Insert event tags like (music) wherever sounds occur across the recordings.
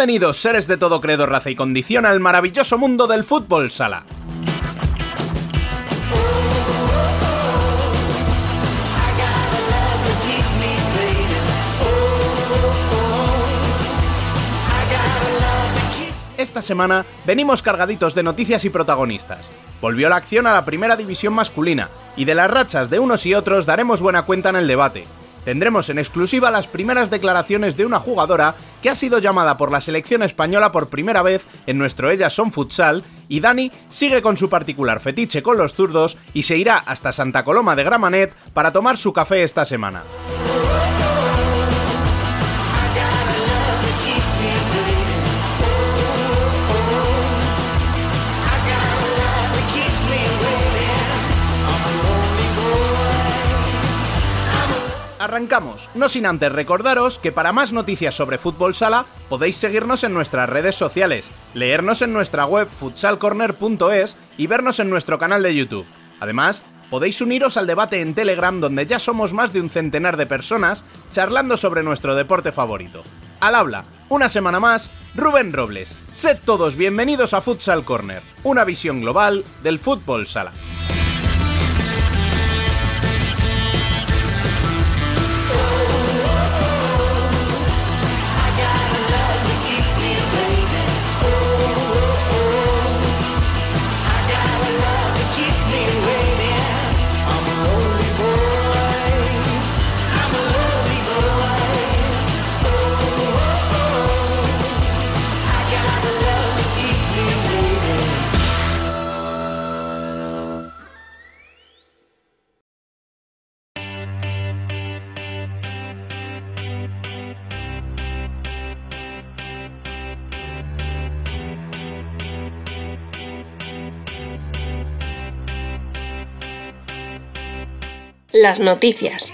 Bienvenidos, seres de todo credo, raza y condición, al maravilloso mundo del fútbol sala. Esta semana venimos cargaditos de noticias y protagonistas. Volvió la acción a la primera división masculina, y de las rachas de unos y otros daremos buena cuenta en el debate. Tendremos en exclusiva las primeras declaraciones de una jugadora que ha sido llamada por la selección española por primera vez en nuestro Ellas Son Futsal, y Dani sigue con su particular fetiche con los zurdos y se irá hasta Santa Coloma de Gramanet para tomar su café esta semana. Arrancamos, no sin antes recordaros que para más noticias sobre fútbol sala podéis seguirnos en nuestras redes sociales, leernos en nuestra web futsalcorner.es y vernos en nuestro canal de YouTube. Además, podéis uniros al debate en Telegram donde ya somos más de un centenar de personas charlando sobre nuestro deporte favorito. Al habla, una semana más, Rubén Robles. Sed todos bienvenidos a Futsal Corner, una visión global del fútbol sala. Las noticias.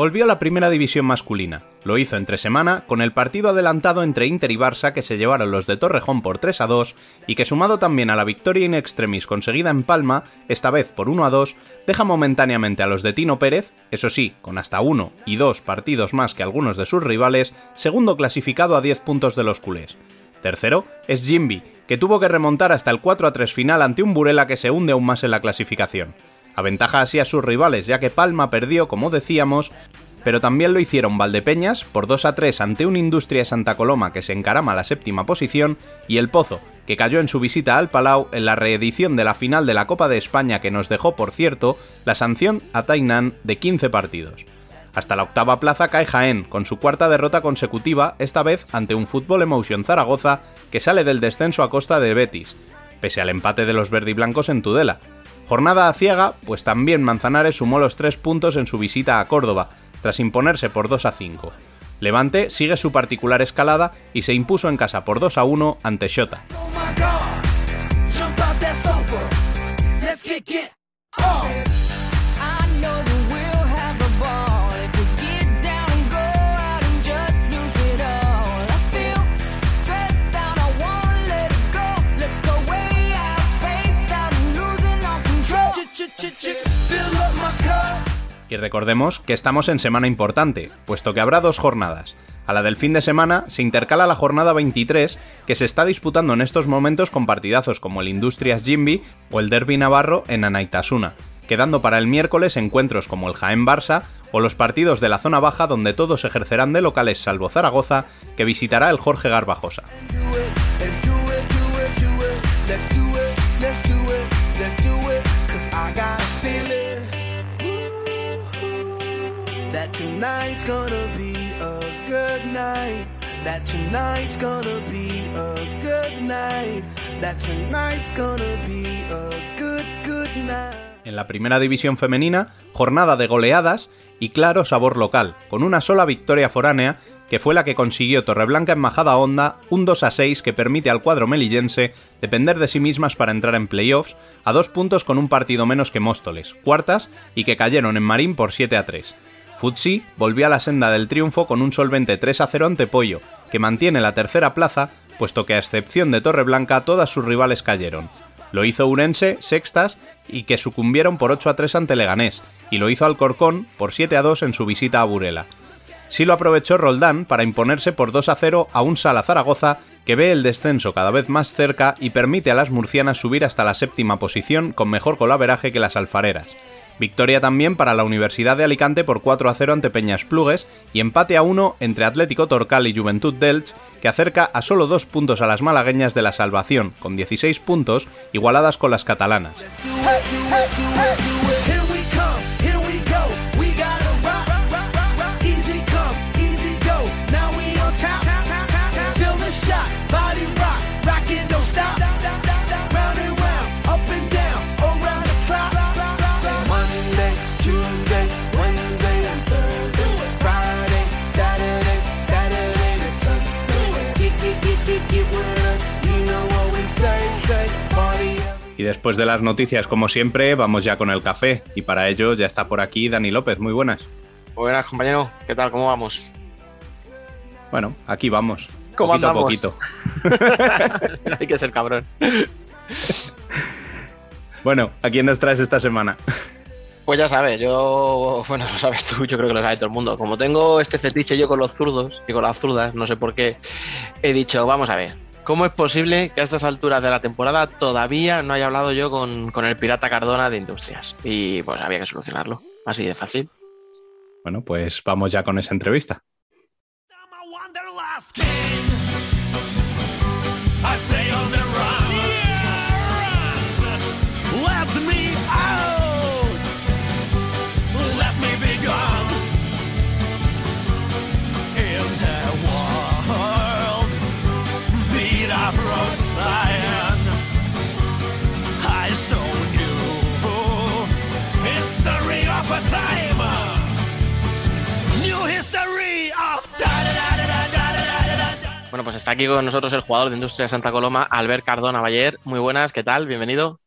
Volvió a la primera división masculina. Lo hizo entre semana con el partido adelantado entre Inter y Barça que se llevaron los de Torrejón por 3 a 2 y que sumado también a la victoria in extremis conseguida en Palma, esta vez por 1 a 2, deja momentáneamente a los de Tino Pérez, eso sí, con hasta uno y dos partidos más que algunos de sus rivales, segundo clasificado a 10 puntos de los culés. Tercero es Jimby, que tuvo que remontar hasta el 4 a 3 final ante un Burela que se hunde aún más en la clasificación. Aventaja así a sus rivales, ya que Palma perdió, como decíamos, pero también lo hicieron Valdepeñas por 2 a 3 ante un Industria Santa Coloma que se encarama a la séptima posición y el Pozo, que cayó en su visita al Palau en la reedición de la final de la Copa de España que nos dejó, por cierto, la sanción a Tainan de 15 partidos. Hasta la octava plaza cae Jaén, con su cuarta derrota consecutiva, esta vez ante un Fútbol Emotion Zaragoza que sale del descenso a costa de Betis, pese al empate de los verdiblancos en Tudela, Jornada a ciega, pues también Manzanares sumó los tres puntos en su visita a Córdoba, tras imponerse por 2 a 5. Levante sigue su particular escalada y se impuso en casa por 2 a 1 ante Shota. Y recordemos que estamos en semana importante, puesto que habrá dos jornadas. A la del fin de semana se intercala la jornada 23, que se está disputando en estos momentos con partidazos como el Industrias Jimby o el Derby Navarro en Anaitasuna, quedando para el miércoles encuentros como el Jaén Barça o los partidos de la zona baja donde todos ejercerán de locales salvo Zaragoza, que visitará el Jorge Garbajosa. En la primera división femenina, jornada de goleadas y claro sabor local, con una sola victoria foránea que fue la que consiguió Torreblanca en Majada Honda, un 2 a 6 que permite al cuadro melillense depender de sí mismas para entrar en playoffs, a dos puntos con un partido menos que Móstoles, cuartas, y que cayeron en Marín por 7 a 3. Futsi volvió a la senda del triunfo con un solvente 3 a 0 ante Pollo, que mantiene la tercera plaza, puesto que a excepción de Torreblanca todas sus rivales cayeron. Lo hizo Urense, sextas, y que sucumbieron por 8 a 3 ante Leganés, y lo hizo Alcorcón por 7 a 2 en su visita a Burela. Sí lo aprovechó Roldán para imponerse por 2 a 0 a un Sala Zaragoza que ve el descenso cada vez más cerca y permite a las murcianas subir hasta la séptima posición con mejor colaveraje que las alfareras. Victoria también para la Universidad de Alicante por 4 a 0 ante Peñas Plugues y empate a 1 entre Atlético Torcal y Juventud Delch, que acerca a solo dos puntos a las malagueñas de la salvación, con 16 puntos, igualadas con las catalanas. Después de las noticias, como siempre, vamos ya con el café. Y para ello ya está por aquí Dani López. Muy buenas. Buenas, compañero. ¿Qué tal? ¿Cómo vamos? Bueno, aquí vamos. ¿Cómo poquito andamos? a poquito. (laughs) Hay que ser cabrón. Bueno, ¿a quién nos traes esta semana? Pues ya sabes, yo, bueno, lo sabes tú, yo creo que lo sabe todo el mundo. Como tengo este fetiche yo con los zurdos y con las zurdas, no sé por qué, he dicho, vamos a ver, ¿cómo es posible que a estas alturas de la temporada todavía no haya hablado yo con, con el pirata Cardona de Industrias? Y pues había que solucionarlo, así de fácil. Bueno, pues vamos ya con esa entrevista. I'm a Bueno, pues está aquí con nosotros el jugador de Industrias Santa Coloma, Albert Cardona Bayer. Muy buenas, ¿qué tal? Bienvenido.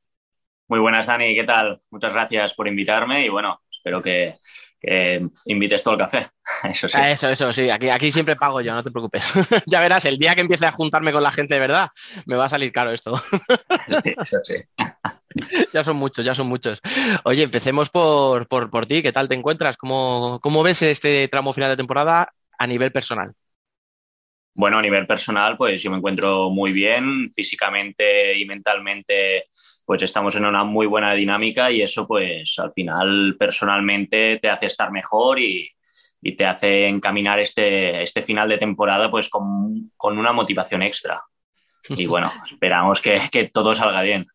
Muy buenas, Dani, ¿qué tal? Muchas gracias por invitarme y bueno, espero que, que invites todo el café. (laughs) Eso sí. Eso, eso, sí, aquí, aquí siempre pago yo, no te preocupes. (laughs) ya verás, el día que empiece a juntarme con la gente de verdad, me va a salir caro esto. Eso sí. (laughs) ya son muchos, ya son muchos. Oye, empecemos por, por, por ti, ¿qué tal te encuentras? ¿Cómo, ¿Cómo ves este tramo final de temporada a nivel personal? Bueno, a nivel personal, pues yo me encuentro muy bien, físicamente y mentalmente, pues estamos en una muy buena dinámica y eso, pues al final, personalmente te hace estar mejor y, y te hace encaminar este, este final de temporada, pues con, con una motivación extra. Y bueno, (laughs) esperamos que, que todo salga bien.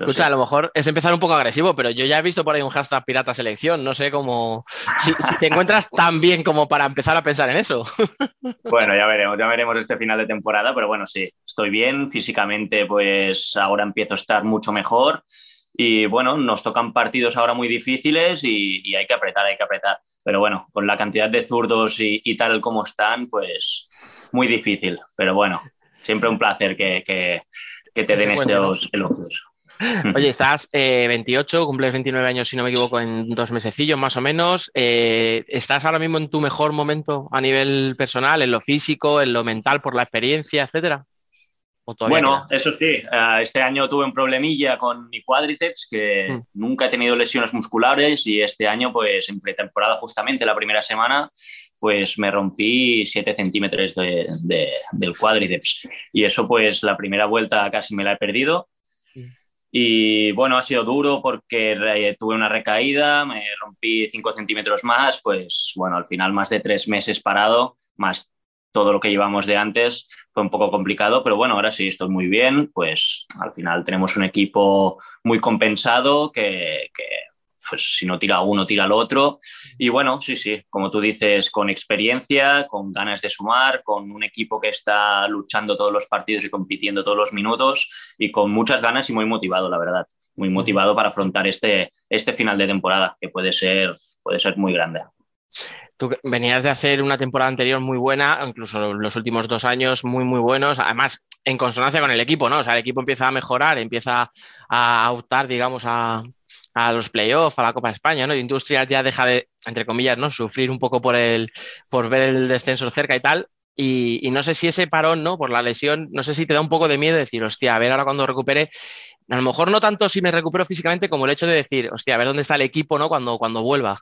Escucha, a lo mejor es empezar un poco agresivo, pero yo ya he visto por ahí un hashtag pirata selección, no sé cómo... Si, si te encuentras (laughs) tan bien como para empezar a pensar en eso. (laughs) Bueno, ya veremos, ya veremos este final de temporada, pero bueno, sí, estoy bien, físicamente pues ahora empiezo a estar mucho mejor y bueno, nos tocan partidos ahora muy difíciles y, y hay que apretar, hay que apretar, pero bueno, con la cantidad de zurdos y, y tal como están, pues muy difícil, pero bueno, siempre un placer que, que, que te den estos elogios. (laughs) Oye, estás eh, 28, cumples 29 años, si no me equivoco, en dos mesecillos más o menos. Eh, ¿Estás ahora mismo en tu mejor momento a nivel personal, en lo físico, en lo mental, por la experiencia, etcétera? ¿O todavía Bueno, queda? eso sí, eh, este año tuve un problemilla con mi cuádriceps, que Mm. nunca he tenido lesiones musculares y este año, pues en pretemporada justamente, la primera semana, pues me rompí 7 centímetros de- de- del cuádriceps. Y eso, pues la primera vuelta casi me la he perdido. Mm. Y bueno, ha sido duro porque tuve una recaída, me rompí 5 centímetros más, pues bueno, al final más de tres meses parado, más todo lo que llevamos de antes, fue un poco complicado, pero bueno, ahora sí estoy muy bien, pues al final tenemos un equipo muy compensado que, que, pues si no tira uno, tira el otro. Y bueno, sí, sí, como tú dices, con experiencia, con ganas de sumar, con un equipo que está luchando todos los partidos y compitiendo todos los minutos y con muchas ganas y muy motivado, la verdad. Muy motivado para afrontar este, este final de temporada, que puede ser, puede ser muy grande. Tú venías de hacer una temporada anterior muy buena, incluso los últimos dos años muy, muy buenos, además en consonancia con el equipo, ¿no? O sea, el equipo empieza a mejorar, empieza a optar, digamos, a, a los playoffs, a la Copa de España, ¿no? Industrias ya deja de, entre comillas, ¿no? Sufrir un poco por el, por ver el descenso cerca y tal. Y, y, no sé si ese parón, ¿no? Por la lesión, no sé si te da un poco de miedo decir, hostia, a ver ahora cuando recupere, a lo mejor no tanto si me recupero físicamente como el hecho de decir, hostia, a ver dónde está el equipo, ¿no? Cuando, cuando vuelva.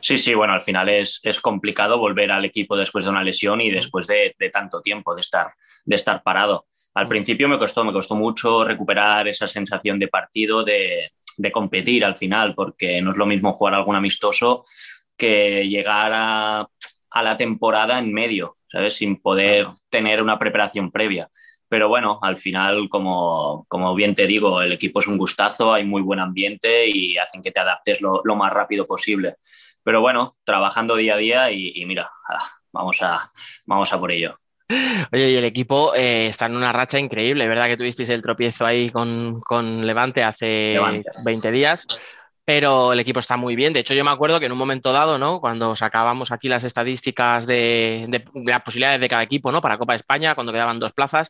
Sí, sí, bueno, al final es, es, complicado volver al equipo después de una lesión y después de, de tanto tiempo de estar, de estar parado. Al principio me costó, me costó mucho recuperar esa sensación de partido, de, de competir al final, porque no es lo mismo jugar algún amistoso que llegar a, a la temporada en medio, ¿sabes? Sin poder tener una preparación previa. Pero bueno, al final, como, como, bien te digo, el equipo es un gustazo, hay muy buen ambiente y hacen que te adaptes lo, lo más rápido posible. Pero bueno, trabajando día a día y, y mira, vamos a, vamos a por ello. Oye, y el equipo eh, está en una racha increíble, ¿verdad? Que tuvisteis el tropiezo ahí con, con Levante hace Levante. 20 días, pero el equipo está muy bien. De hecho, yo me acuerdo que en un momento dado, ¿no? Cuando sacábamos aquí las estadísticas de, de, de las posibilidades de cada equipo, ¿no? Para Copa de España, cuando quedaban dos plazas,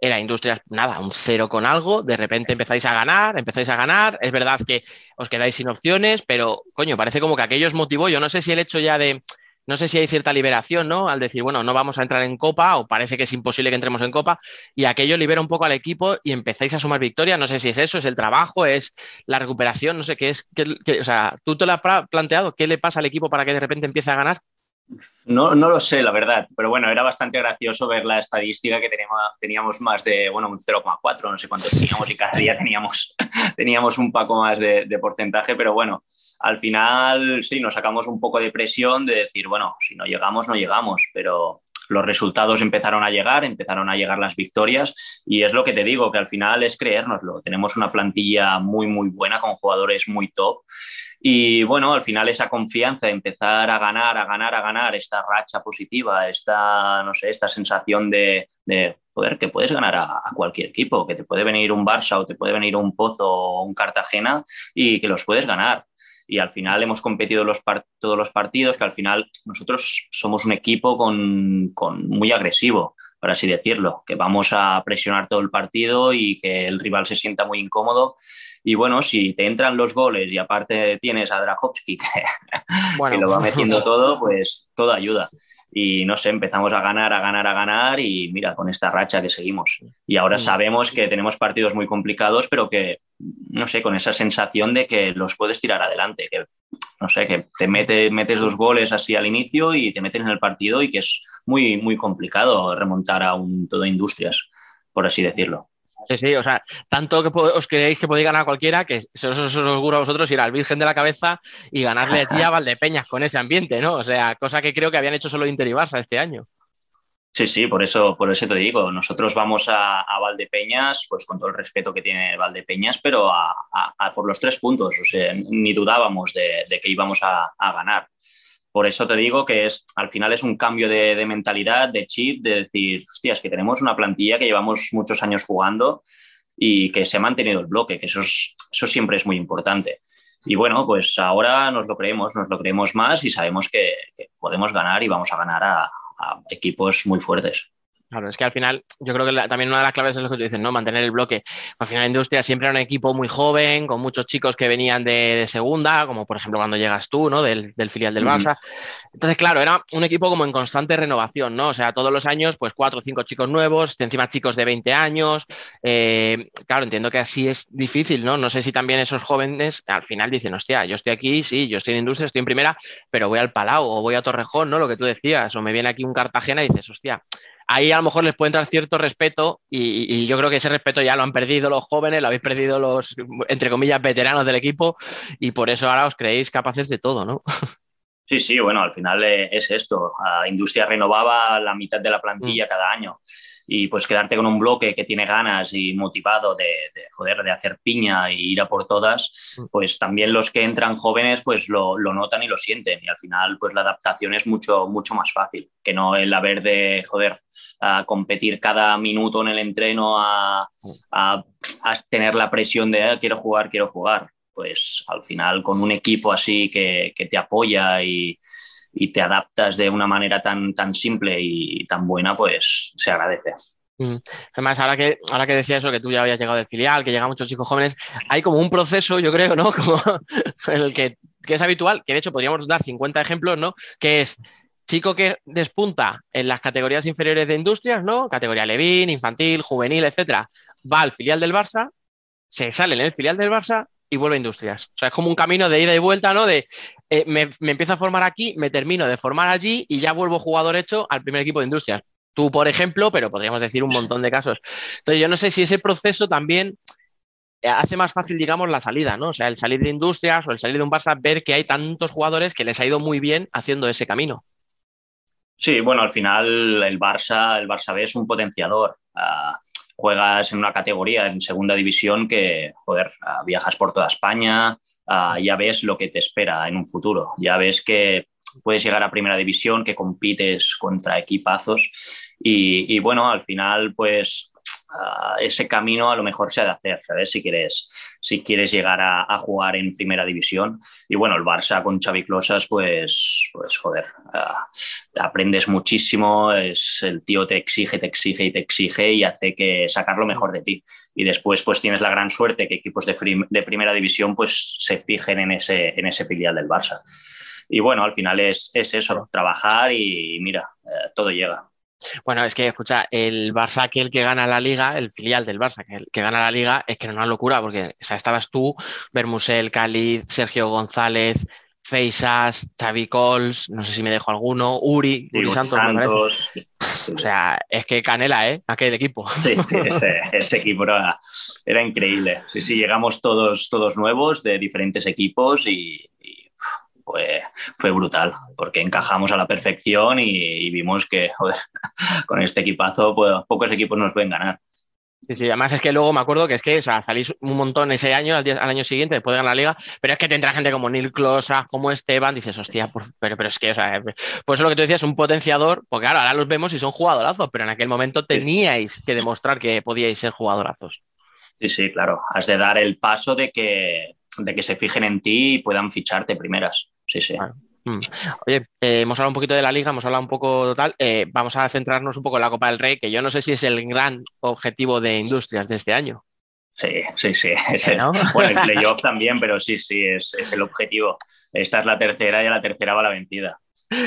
era Industrias, nada, un cero con algo, de repente empezáis a ganar, empezáis a ganar, es verdad que os quedáis sin opciones, pero coño, parece como que aquello os motivó, yo no sé si el hecho ya de, no sé si hay cierta liberación, ¿no? Al decir, bueno, no vamos a entrar en Copa o parece que es imposible que entremos en Copa y aquello libera un poco al equipo y empezáis a sumar victorias, no sé si es eso, es el trabajo, es la recuperación, no sé qué es, qué, o sea, ¿tú te lo has planteado? ¿Qué le pasa al equipo para que de repente empiece a ganar? No, no lo sé, la verdad, pero bueno, era bastante gracioso ver la estadística que teníamos, teníamos más de, bueno, un 0,4, no sé cuánto (laughs) teníamos y cada día teníamos, (laughs) teníamos un poco más de, de, porcentaje, pero bueno, al final sí, nos sacamos un poco de presión de decir, bueno, si no llegamos, no llegamos, pero los resultados empezaron a llegar, empezaron a llegar las victorias y es lo que te digo, que al final es creérnoslo. Tenemos una plantilla muy, muy buena con jugadores muy top y bueno, al final esa confianza de empezar a ganar, a ganar, a ganar, esta racha positiva, esta, no sé, esta sensación de, de joder, que puedes ganar a, a, cualquier equipo, que te puede venir un Barça o te puede venir un Pozo o un Cartagena y que los puedes ganar y al final hemos competido los todos los partidos, que al final nosotros somos un equipo con, con, muy agresivo, por así decirlo, que vamos a presionar todo el partido y que el rival se sienta muy incómodo. Y bueno, si te entran los goles y aparte tienes a Drahovski (laughs) que, bueno. que lo va metiendo (laughs) todo, pues todo ayuda y no sé, empezamos a ganar, a ganar, a ganar y mira, con esta racha que seguimos. Y ahora sabemos que tenemos partidos muy complicados, pero que, no sé, con esa sensación de que los puedes tirar adelante, que, no sé, que te mete, metes dos goles así al inicio y te metes en el partido y que es muy, muy complicado remontar a un todo industrias, por así decirlo. Sí, sí, o sea, tanto que os creéis que podéis ganar a cualquiera, que eso os aseguro a vosotros ir al Virgen de la Cabeza y ganarle (laughs) a Valdepeñas con ese ambiente, ¿no? O sea, cosa que creo que habían hecho solo Inter y Barça este año. Sí, sí, por eso, por eso te digo, nosotros vamos a, Valdepeñas, pues con todo el respeto que tiene Valdepeñas, pero a, por los tres puntos, ni dudábamos de, que íbamos a, ganar. Por eso te digo que es, al final es un cambio de, mentalidad, de chip, de decir, hostias, que tenemos una plantilla que llevamos muchos años jugando y que se ha mantenido el bloque, que eso, es, eso siempre es muy importante. Y bueno, pues ahora nos lo creemos, nos lo creemos más y sabemos que, que podemos ganar y vamos a ganar a, equipos muy fuertes. Claro, es que al final, yo creo que la, también una de las claves es lo que tú dices, ¿no? Mantener el bloque. Al final, la industria siempre era un equipo muy joven, con muchos chicos que venían de, de segunda, como por ejemplo cuando llegas tú, ¿no? Del, del filial del Barça. Entonces, claro, era un equipo como en constante renovación, ¿no? O sea, todos los años, pues cuatro o cinco chicos nuevos, encima chicos de 20 años. Eh, claro, entiendo que así es difícil, ¿no? No sé si también esos jóvenes al final dicen, hostia, yo estoy aquí, sí, yo estoy en industria, estoy en primera, pero voy al Palau o voy a Torrejón, ¿no? Lo que tú decías, o me viene aquí un Cartagena y dices, hostia ahí a lo mejor les puede entrar cierto respeto y, yo creo que ese respeto ya lo han perdido los jóvenes, lo habéis perdido los, entre comillas, veteranos del equipo y por eso ahora os creéis capaces de todo, ¿no? (laughs) Sí, sí, bueno, al final es esto. La industria renovaba la mitad de la plantilla mm. cada año y pues quedarte con un bloque que tiene ganas y motivado de, de, joder, de hacer piña y ir a por todas, mm. pues también los que entran jóvenes pues lo, lo, notan y lo sienten y al final pues la adaptación es mucho, mucho más fácil que no el haber de, joder, a competir cada minuto en el entreno, a, a, a tener la presión de ah, quiero jugar, quiero jugar pues al final con un equipo así que, que te apoya y, y, te adaptas de una manera tan, tan simple y tan buena, pues se agradece. Mm. Además, ahora que, ahora que decía eso, que tú ya habías llegado del filial, que llegan muchos chicos jóvenes, hay como un proceso, yo creo, ¿no? (laughs) Como el que, que es habitual, que de hecho podríamos dar 50 ejemplos, ¿no? Que es chico que despunta en las categorías inferiores de industrias, ¿no? Categoría Levín, infantil, juvenil, etcétera, va al filial del Barça, se sale en el filial del Barça y vuelve a industrias. O sea, es como un camino de ida y vuelta, ¿no? De eh, me, me empiezo a formar aquí, me termino de formar allí y ya vuelvo jugador hecho al primer equipo de industrias. Tú, por ejemplo, pero podríamos decir un montón de casos. Entonces, yo no sé si ese proceso también eh, hace más fácil, digamos, la salida, ¿no? O sea, el salir de industrias o el salir de un Barça, ver que hay tantos jugadores que les ha ido muy bien haciendo ese camino. Sí, bueno, al final el Barça, el Barça B es un potenciador. Uh, juegas en una categoría en segunda división que, joder, uh, viajas por toda España, uh, ya ves lo que te espera en un futuro. Ya ves que puedes llegar a primera división, que compites contra equipazos y, y bueno, al final pues uh, ese camino a lo mejor se ha de hacer, ¿sabes? Si quieres, si quieres llegar a, jugar en primera división. Y bueno, el Barça con Xavi Closas, pues, pues joder, uh, aprendes muchísimo, es, el tío te exige, te exige y te exige y hace que sacar lo mejor de ti. Y después pues tienes la gran suerte que equipos de, de primera división pues se fijen en ese, en ese filial del Barça. Y bueno, al final es, es eso, trabajar y, mira, eh, todo llega. Bueno, es que, escucha, el Barça que el que gana la liga, el filial del Barça que, el que gana la liga, es que era una locura, porque o sea, estabas tú, Bermusel, Cáliz, Sergio González, Feisas, Xavi Cols, no sé si me dejo alguno, Uri, Uri, Santos. Santos. O sea, es que canela, ¿eh? Aquel equipo. Sí, sí, (laughs) este, este equipo era, era, increíble. Sí, sí, llegamos todos, todos nuevos de diferentes equipos y, y fue, fue, brutal, porque encajamos a la perfección y, y vimos que (laughs) joder, con este equipazo pues, pocos equipos nos pueden ganar. Sí, sí, además es que luego me acuerdo que es que o sea, salís un montón ese año, al, día, al, año siguiente, después de ganar la liga, pero es que te entra gente como Neil Closa, como Esteban, dices, hostia, por, pero, pero es que, o sea, por eso lo que tú decías, un potenciador, porque claro, ahora los vemos y son jugadorazos, pero en aquel momento teníais que demostrar que podíais ser jugadorazos. Sí, sí, claro, has de dar el paso de que, de que se fijen en ti y puedan ficharte primeras. Sí, sí. Claro. Mm. Oye, eh, hemos hablado un poquito de la liga, hemos hablado un poco total. Eh, vamos a centrarnos un poco en la Copa del Rey, que yo no sé si es el gran objetivo de Industrias de este año. Sí, sí, sí. (laughs) Es el, ¿no? Bueno, el playoff también, pero sí, sí, es, es, el objetivo. Esta es la tercera y a la tercera va la vencida.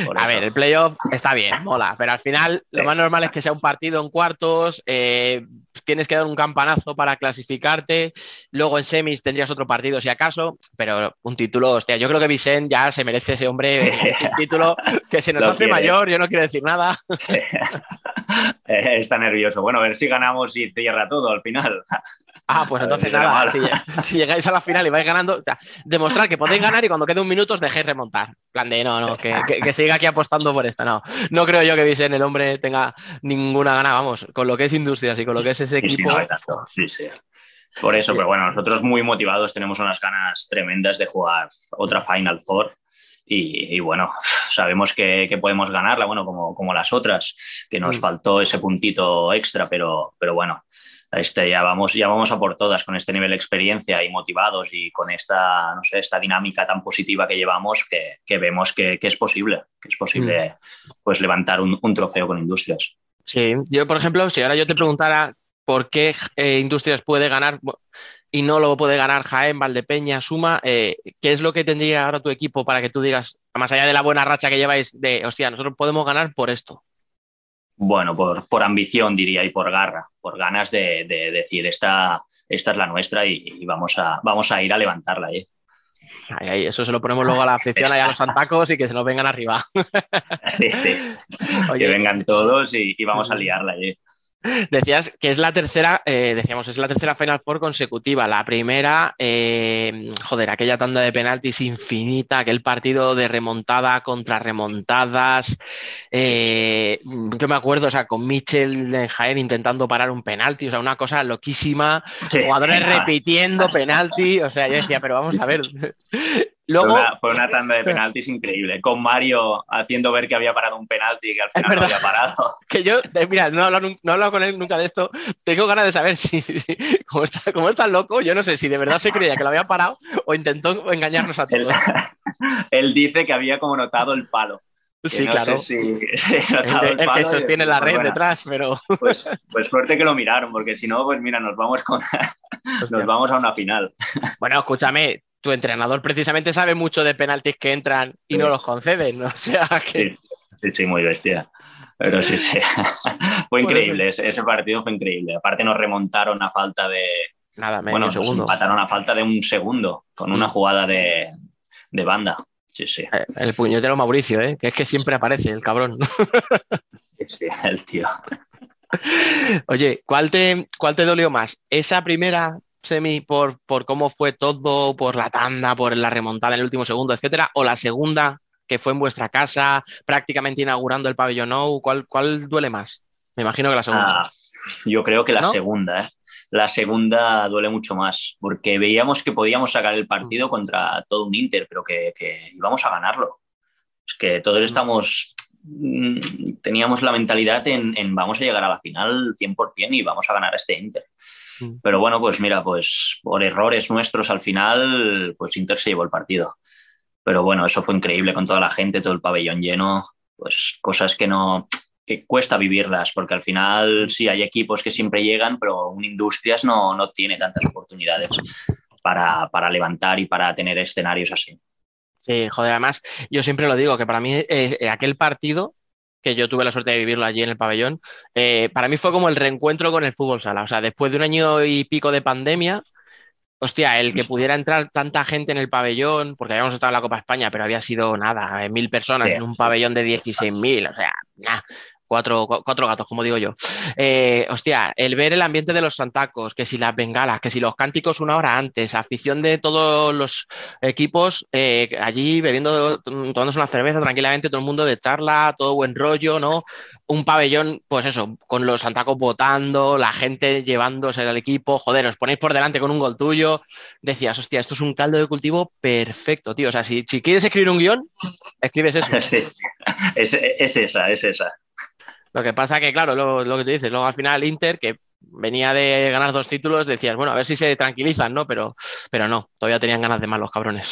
Por a eso. ver, el playoff está bien, mola, pero al final lo más normal es que sea un partido en cuartos, eh, tienes que dar un campanazo para clasificarte, luego en semis tendrías otro partido si acaso, pero un título, hostia, yo creo que Vicente ya se merece ese hombre sí. ese título que se nos lo hace quiere. mayor, yo no quiero decir nada. Sí. (laughs) Está nervioso. Bueno, a ver si ganamos y cierra todo al final. Ah, pues entonces nada, si, si, llegáis a la final y vais ganando, o sea, demostrar que podéis ganar y cuando quede un minuto os dejéis remontar. plan de, no, no, que, que, que, siga aquí apostando por esto. No, no creo yo que Vicente, el hombre, tenga ninguna gana, vamos, con lo que es Industrias y con lo que es ese equipo. Sí, no, sí, sí. Por eso, pero bueno, nosotros muy motivados tenemos unas ganas tremendas de jugar otra Final Four. Y, y, bueno, (laughs) sabemos que, que, podemos ganarla, bueno, como, como las otras, que nos mm. faltó ese puntito extra, pero, pero bueno, este, ya, vamos, ya vamos a por todas con este nivel de experiencia y motivados y con esta, no sé, esta dinámica tan positiva que llevamos que, que vemos que, que, es posible, que es posible mm. pues levantar un, un trofeo con Industrias. Sí, yo por ejemplo, si ahora yo te preguntara por qué eh, Industrias puede ganar y no lo puede ganar Jaén, Valdepeña, Suma. Eh, ¿Qué es lo que tendría ahora tu equipo para que tú digas, más allá de la buena racha que lleváis, de, hostia, nosotros podemos ganar por esto? Bueno, por, por ambición diría y por garra, por ganas de, de decir, esta, esta es la nuestra y, y, vamos, a, vamos a ir a levantarla. ¿eh? Eso se lo ponemos luego a la (laughs) afición, allá a los antacos y que se nos vengan arriba. Sí, sí. (laughs) Oye, que vengan todos y, y vamos a liarla. ¿eh? Decías que es la tercera, eh, decíamos, es la tercera Final Four consecutiva. La primera, eh, joder, aquella tanda de penaltis infinita, aquel partido de remontada contra remontadas. Eh, yo me acuerdo, o sea, con Mitchell en Jaén intentando parar un penalti, o sea, una cosa loquísima. Sí, jugadores sí, repitiendo (laughs) penalti, o sea, yo decía, pero vamos a ver. Luego, fue, una, fue una tanda de penaltis increíble, con Mario haciendo ver que había parado un penalti y que al final no había parado. (laughs) Que yo, mira, no he, hablado, no he hablado con él nunca de esto, tengo ganas de saber si, si como, está, como está loco, yo no sé si de verdad se creía que lo había parado o intentó engañarnos a (laughs) todos. Él, (laughs) él dice que había como notado el palo Sí, no claro. si El, el que sostiene la red detrás, pero. Pues, pues suerte que lo miraron, porque si no, pues mira, nos vamos con nos vamos a una final. Bueno, escúchame, tu entrenador precisamente sabe mucho de penaltis que entran y no los conceden. (laughs) O sea que. Sí, sí, muy bestia. Pero sí, sí. (laughs) fue increíble, ese, ese partido fue increíble. Aparte nos remontaron a falta de, Nada, medio bueno, nos segundo. empataron a falta de un segundo con una Mm. jugada de, de banda. Sí, sí. Eh, El puñetero Mauricio, ¿eh? que es que siempre aparece el cabrón. Sí, el tío. (laughs) Oye, ¿cuál te, cuál te dolió más? ¿Esa primera semi por, por cómo fue todo, por la tanda, por la remontada en el último segundo, etcétera? ¿O la segunda, que fue en vuestra casa, prácticamente inaugurando el pabellón Nou? ¿Cuál, cuál duele más? Me imagino que la segunda. Ah, yo creo que la ¿No? segunda, ¿eh? La segunda duele mucho más, porque veíamos que podíamos sacar el Mm. partido contra todo un Inter, pero que, que íbamos a ganarlo. Es que Mm. todos estamos. Mm, Teníamos la mentalidad en, en vamos a llegar a la final 100% y vamos a ganar a este Inter. Mm. Pero bueno, pues mira, pues por errores nuestros al final, pues Inter se llevó el partido. Pero bueno, eso fue increíble con toda la gente, todo el pabellón lleno, pues cosas que no, que cuesta vivirlas, porque al final sí hay equipos que siempre llegan, pero un Industrias no, no tiene tantas oportunidades para, para levantar y para tener escenarios así. Sí, joder, además, yo siempre lo digo, que para mí eh, aquel partido, que yo tuve la suerte de vivirlo allí en el pabellón, eh, para mí fue como el reencuentro con el fútbol sala. O sea, después de un año y pico de pandemia, hostia, el que pudiera entrar tanta gente en el pabellón, porque habíamos estado en la Copa España, pero había sido nada, eh, mil personas Sí. en un pabellón de 16.000, o sea, nada. Cuatro, cu- cuatro gatos, como digo yo. Eh, hostia, el ver el ambiente de los santacos, que si las bengalas, que si los cánticos una hora antes, afición de todos los equipos eh, allí bebiendo, tomándose una cerveza tranquilamente, todo el mundo de charla, todo buen rollo, ¿no? Un pabellón, pues eso, con los santacos votando, la gente llevándose al equipo, joder, os ponéis por delante con un gol tuyo, decías, hostia, esto es un caldo de cultivo perfecto, tío. O sea, si, si quieres escribir un guion, escribes eso. (laughs) Es, es esa, es esa. Lo que pasa que, claro, lo, que tú dices, luego al final Inter, que venía de ganar dos títulos, decías, bueno, a ver si se tranquilizan, ¿no? Pero, pero no, todavía tenían ganas de más los cabrones.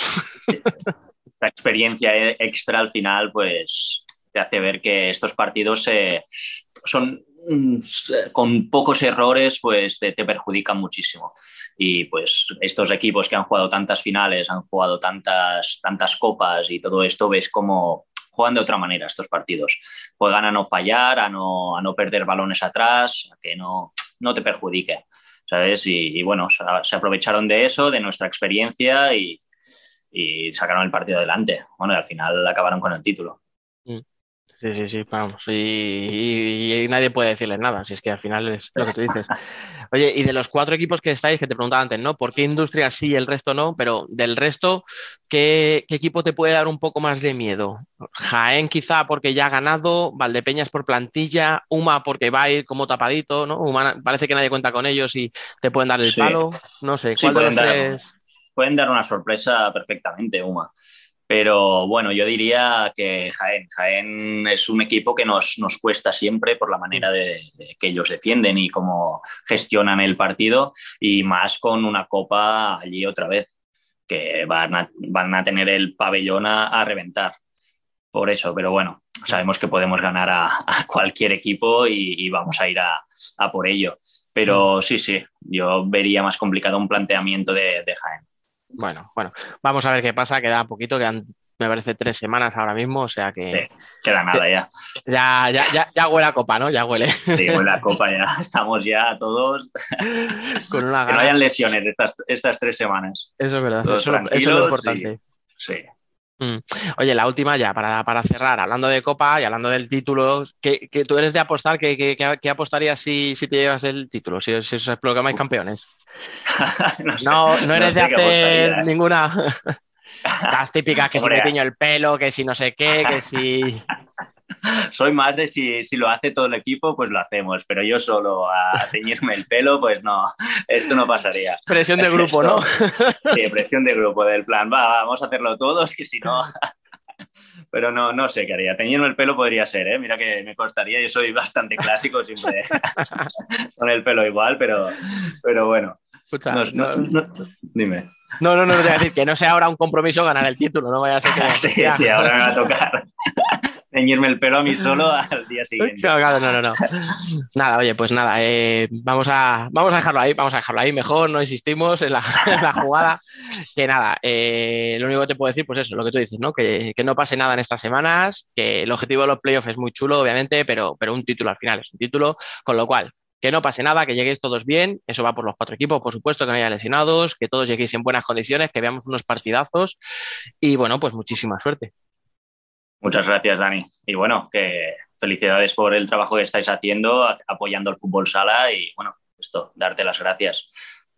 (laughs) La experiencia extra al final, pues te hace ver que estos partidos eh, son mm, con pocos errores, pues te, te perjudican muchísimo. Y pues estos equipos que han jugado tantas finales, han jugado tantas, tantas copas y todo esto, ves como juegan de otra manera estos partidos. Juegan a no fallar, a no, a no perder balones atrás, a que no, no te perjudique. ¿Sabes? Y, bueno, se, aprovecharon de eso, de nuestra experiencia y, y sacaron el partido adelante. Bueno, y al final acabaron con el título. Sí, sí, sí, vamos. Y, y- y nadie puede decirles nada, si es que al final es lo que tú dices. (laughs) Oye, y de los cuatro equipos que estáis, que te preguntaba antes, ¿no? ¿Por qué Industria sí y el resto no? Pero del resto, ¿qué, qué equipo te puede dar un poco más de miedo? Jaén quizá porque ya ha ganado, Valdepeñas por plantilla, Uma porque va a ir como tapadito, ¿no? Uma, parece que nadie cuenta con ellos y te pueden dar el Sí. palo. No sé, Sí, ¿cuál de los pueden dar- tres? Pueden dar una sorpresa perfectamente, Uma. Pero bueno, yo diría que Jaén. Jaén es un equipo que nos, nos cuesta siempre por la manera de, que ellos defienden y cómo gestionan el partido y más con una copa allí otra vez, que van a, van a tener el pabellón a, reventar. Por eso, pero bueno, sabemos que podemos ganar a, cualquier equipo y, vamos a ir a, por ello. Pero sí, sí, yo vería más complicado un planteamiento de Jaén. Bueno, bueno, vamos a ver qué pasa, queda poquito, quedan, me parece, tres semanas ahora mismo, o sea que Sí. Queda nada ya. ya, ya, ya, ya huele a copa, ¿no? Ya huele. Sí, con la copa ya (laughs) estamos ya todos. Con una Que no gana. hayan lesiones estas, estas tres semanas. Eso es verdad, Todos eso, es lo- eso es tranquilos lo y- importante. Sí. Oye, la última ya, para, para cerrar, hablando de Copa y hablando del título, que, que tú eres de apostar, ¿qué, apostarías si, si te llevas el título? Si, si os proclamáis campeones. (laughs) no, sé, No, no eres sé de hacer ninguna. (laughs) Las típicas que si me tiño el pelo, que si no sé qué, que si. (laughs) Soy más de si, si lo hace todo el equipo, pues lo hacemos. Pero yo solo a teñirme el pelo, pues no, esto no pasaría. Presión de grupo, ¿no? Sí, presión de grupo, del plan, va, va, vamos a hacerlo todos, que si no. Pero no, no sé qué haría. Teñirme el pelo podría ser, ¿eh? Mira que me costaría, yo soy bastante clásico, siempre (laughs) con el pelo igual, pero, pero bueno. Escucha, No, no, no- no- dime. no, no, no, te voy a decir que no sea ahora un compromiso ganar el título, no vaya a ser que. (laughs) Sí, sí, ahora me va a tocar. Teñirme el pelo a mí solo al día siguiente. Claro, claro, no, no, no. (laughs) Nada, oye, pues nada, eh, vamos, a, vamos a dejarlo ahí, vamos a dejarlo ahí, mejor no insistimos en la, (laughs) en la jugada. Que nada, eh, lo único que te puedo decir, pues eso, lo que tú dices, ¿no? Que, que no pase nada en estas semanas, que el objetivo de los playoffs es muy chulo, obviamente, pero, pero un título al final es un título, con lo cual, que no pase nada, que lleguéis todos bien, eso va por los cuatro equipos, por supuesto, que no haya lesionados, que todos lleguéis en buenas condiciones, que veamos unos partidazos y bueno, pues muchísima suerte. Muchas gracias, Dani. Y bueno, que felicidades por el trabajo que estáis haciendo, apoyando el fútbol sala y bueno, esto, darte las gracias.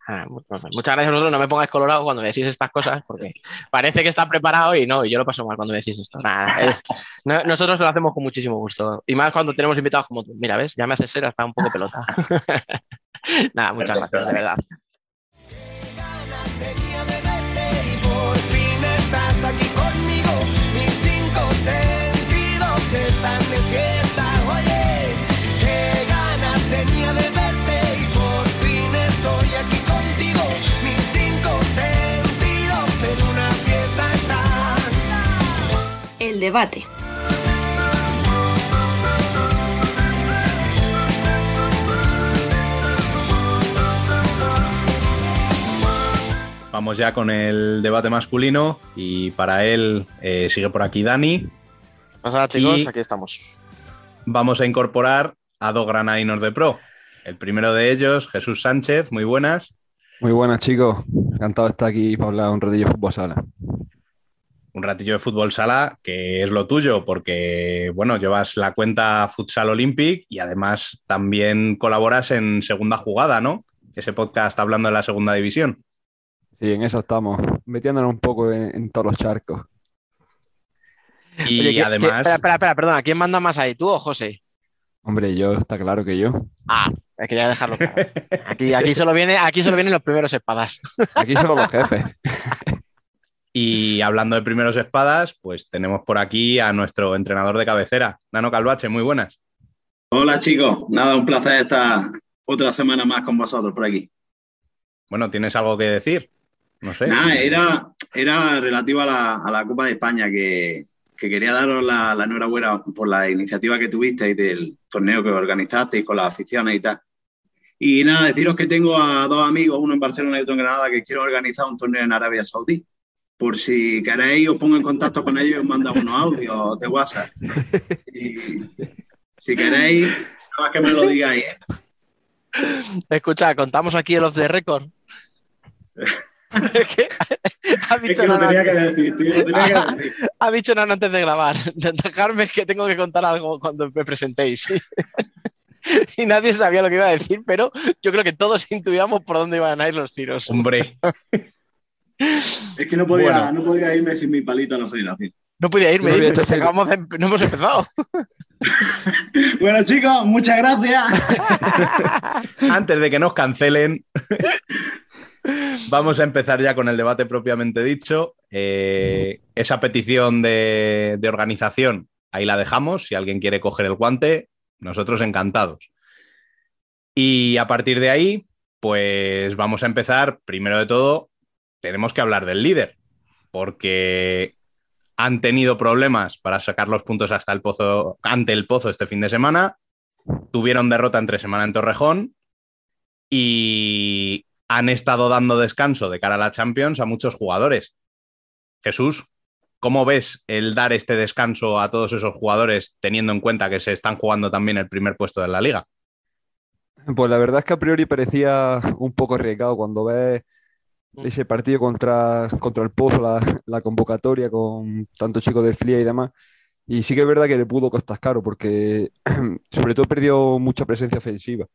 Ah, mu- muchas gracias a vosotros, no me pongáis colorado cuando me decís estas cosas, porque parece que está preparado y no, y yo lo paso mal cuando me decís esto. Nada, es- no- nosotros lo hacemos con muchísimo gusto. Y más cuando tenemos invitados como tú. Mira, ¿ves? Ya me haces ser hasta un poco pelota. (laughs) Nada, muchas Perfecto, gracias, de verdad. tenía de verte y por fin estás aquí conmigo. Sentidos están de fiesta. Oye, qué ganas tenía de verte y por fin estoy aquí contigo. Mis cinco sentidos en una fiesta están. El debate. Vamos ya con el debate masculino y para él eh, sigue por aquí Dani. Pasa, chicos, Y- aquí estamos. Vamos a incorporar a dos granadinos de pro. El primero de ellos, Jesús Sánchez, muy buenas. Muy buenas, chicos. Encantado de estar aquí para hablar un ratillo de fútbol sala. Un ratillo de fútbol sala, que es lo tuyo, porque bueno, llevas la cuenta Futsal Olympic y además también colaboras en Segunda Jugada, ¿no? Ese podcast hablando de la segunda división. Sí, en eso estamos, metiéndonos un poco en, en todos los charcos. Y Oye, ¿qué- qué- además, espera, espera, espera, perdona, ¿quién manda más ahí, tú o José? Hombre, yo, está claro que yo. Ah, hay que ya dejarlo claro. Aquí, aquí, solo viene, aquí solo vienen los primeros espadas. Aquí solo los jefes. y hablando de primeros espadas, pues tenemos por aquí a nuestro entrenador de cabecera, Nano Calvache, muy buenas. Hola chicos, nada, un placer estar otra semana más con vosotros por aquí. Bueno, ¿tienes algo que decir? No sé. Nada, era, era relativo a la, a la Copa de España que, que quería daros la, la enhorabuena por la iniciativa que tuvisteis del torneo que organizasteis con las aficiones y tal. Y nada, deciros que tengo a dos amigos, uno en Barcelona y otro en Granada, que quieren organizar un torneo en Arabia Saudí. Por si queréis, os pongo en contacto con ellos y os mando unos audios de WhatsApp. Y si queréis, nada más que me lo digáis. ¿eh? Escucha, contamos aquí el off the record. (laughs) (laughs) Es que ha Es dicho que lo Nano tenía que antes- decir, tío, lo tenía que decir. ha dicho Nano antes de grabar. (laughs) Dejarme que tengo que contar algo cuando me presentéis. (laughs) Y nadie sabía lo que iba a decir, pero yo creo que todos intuíamos por dónde iban a ir los tiros. Hombre, Es que no podía, Bueno. no podía irme sin mi palito a la federación. No podía irme, No acabamos de- no hemos empezado. Bueno, chicos, muchas gracias. antes de que nos cancelen, vamos a empezar ya con el debate propiamente dicho. Eh, esa petición de, de organización, ahí la dejamos. Si alguien quiere coger el guante, nosotros encantados. Y a partir de ahí, pues vamos a empezar. Primero de todo, tenemos que hablar del líder, porque han tenido problemas para sacar los puntos hasta el pozo, ante el pozo este fin de semana. Tuvieron derrota entre semana en Torrejón y han estado dando descanso de cara a la Champions a muchos jugadores. Jesús, ¿cómo ves el dar este descanso a todos esos jugadores teniendo en cuenta que se están jugando también el primer puesto de la liga? Pues la verdad es que a priori parecía un poco arriesgado cuando ves ese partido contra, contra el Pozo, la, la convocatoria con tantos chicos del FLIA y demás. Y sí que es verdad que le pudo costar caro porque (clears throat) sobre todo perdió mucha presencia ofensiva.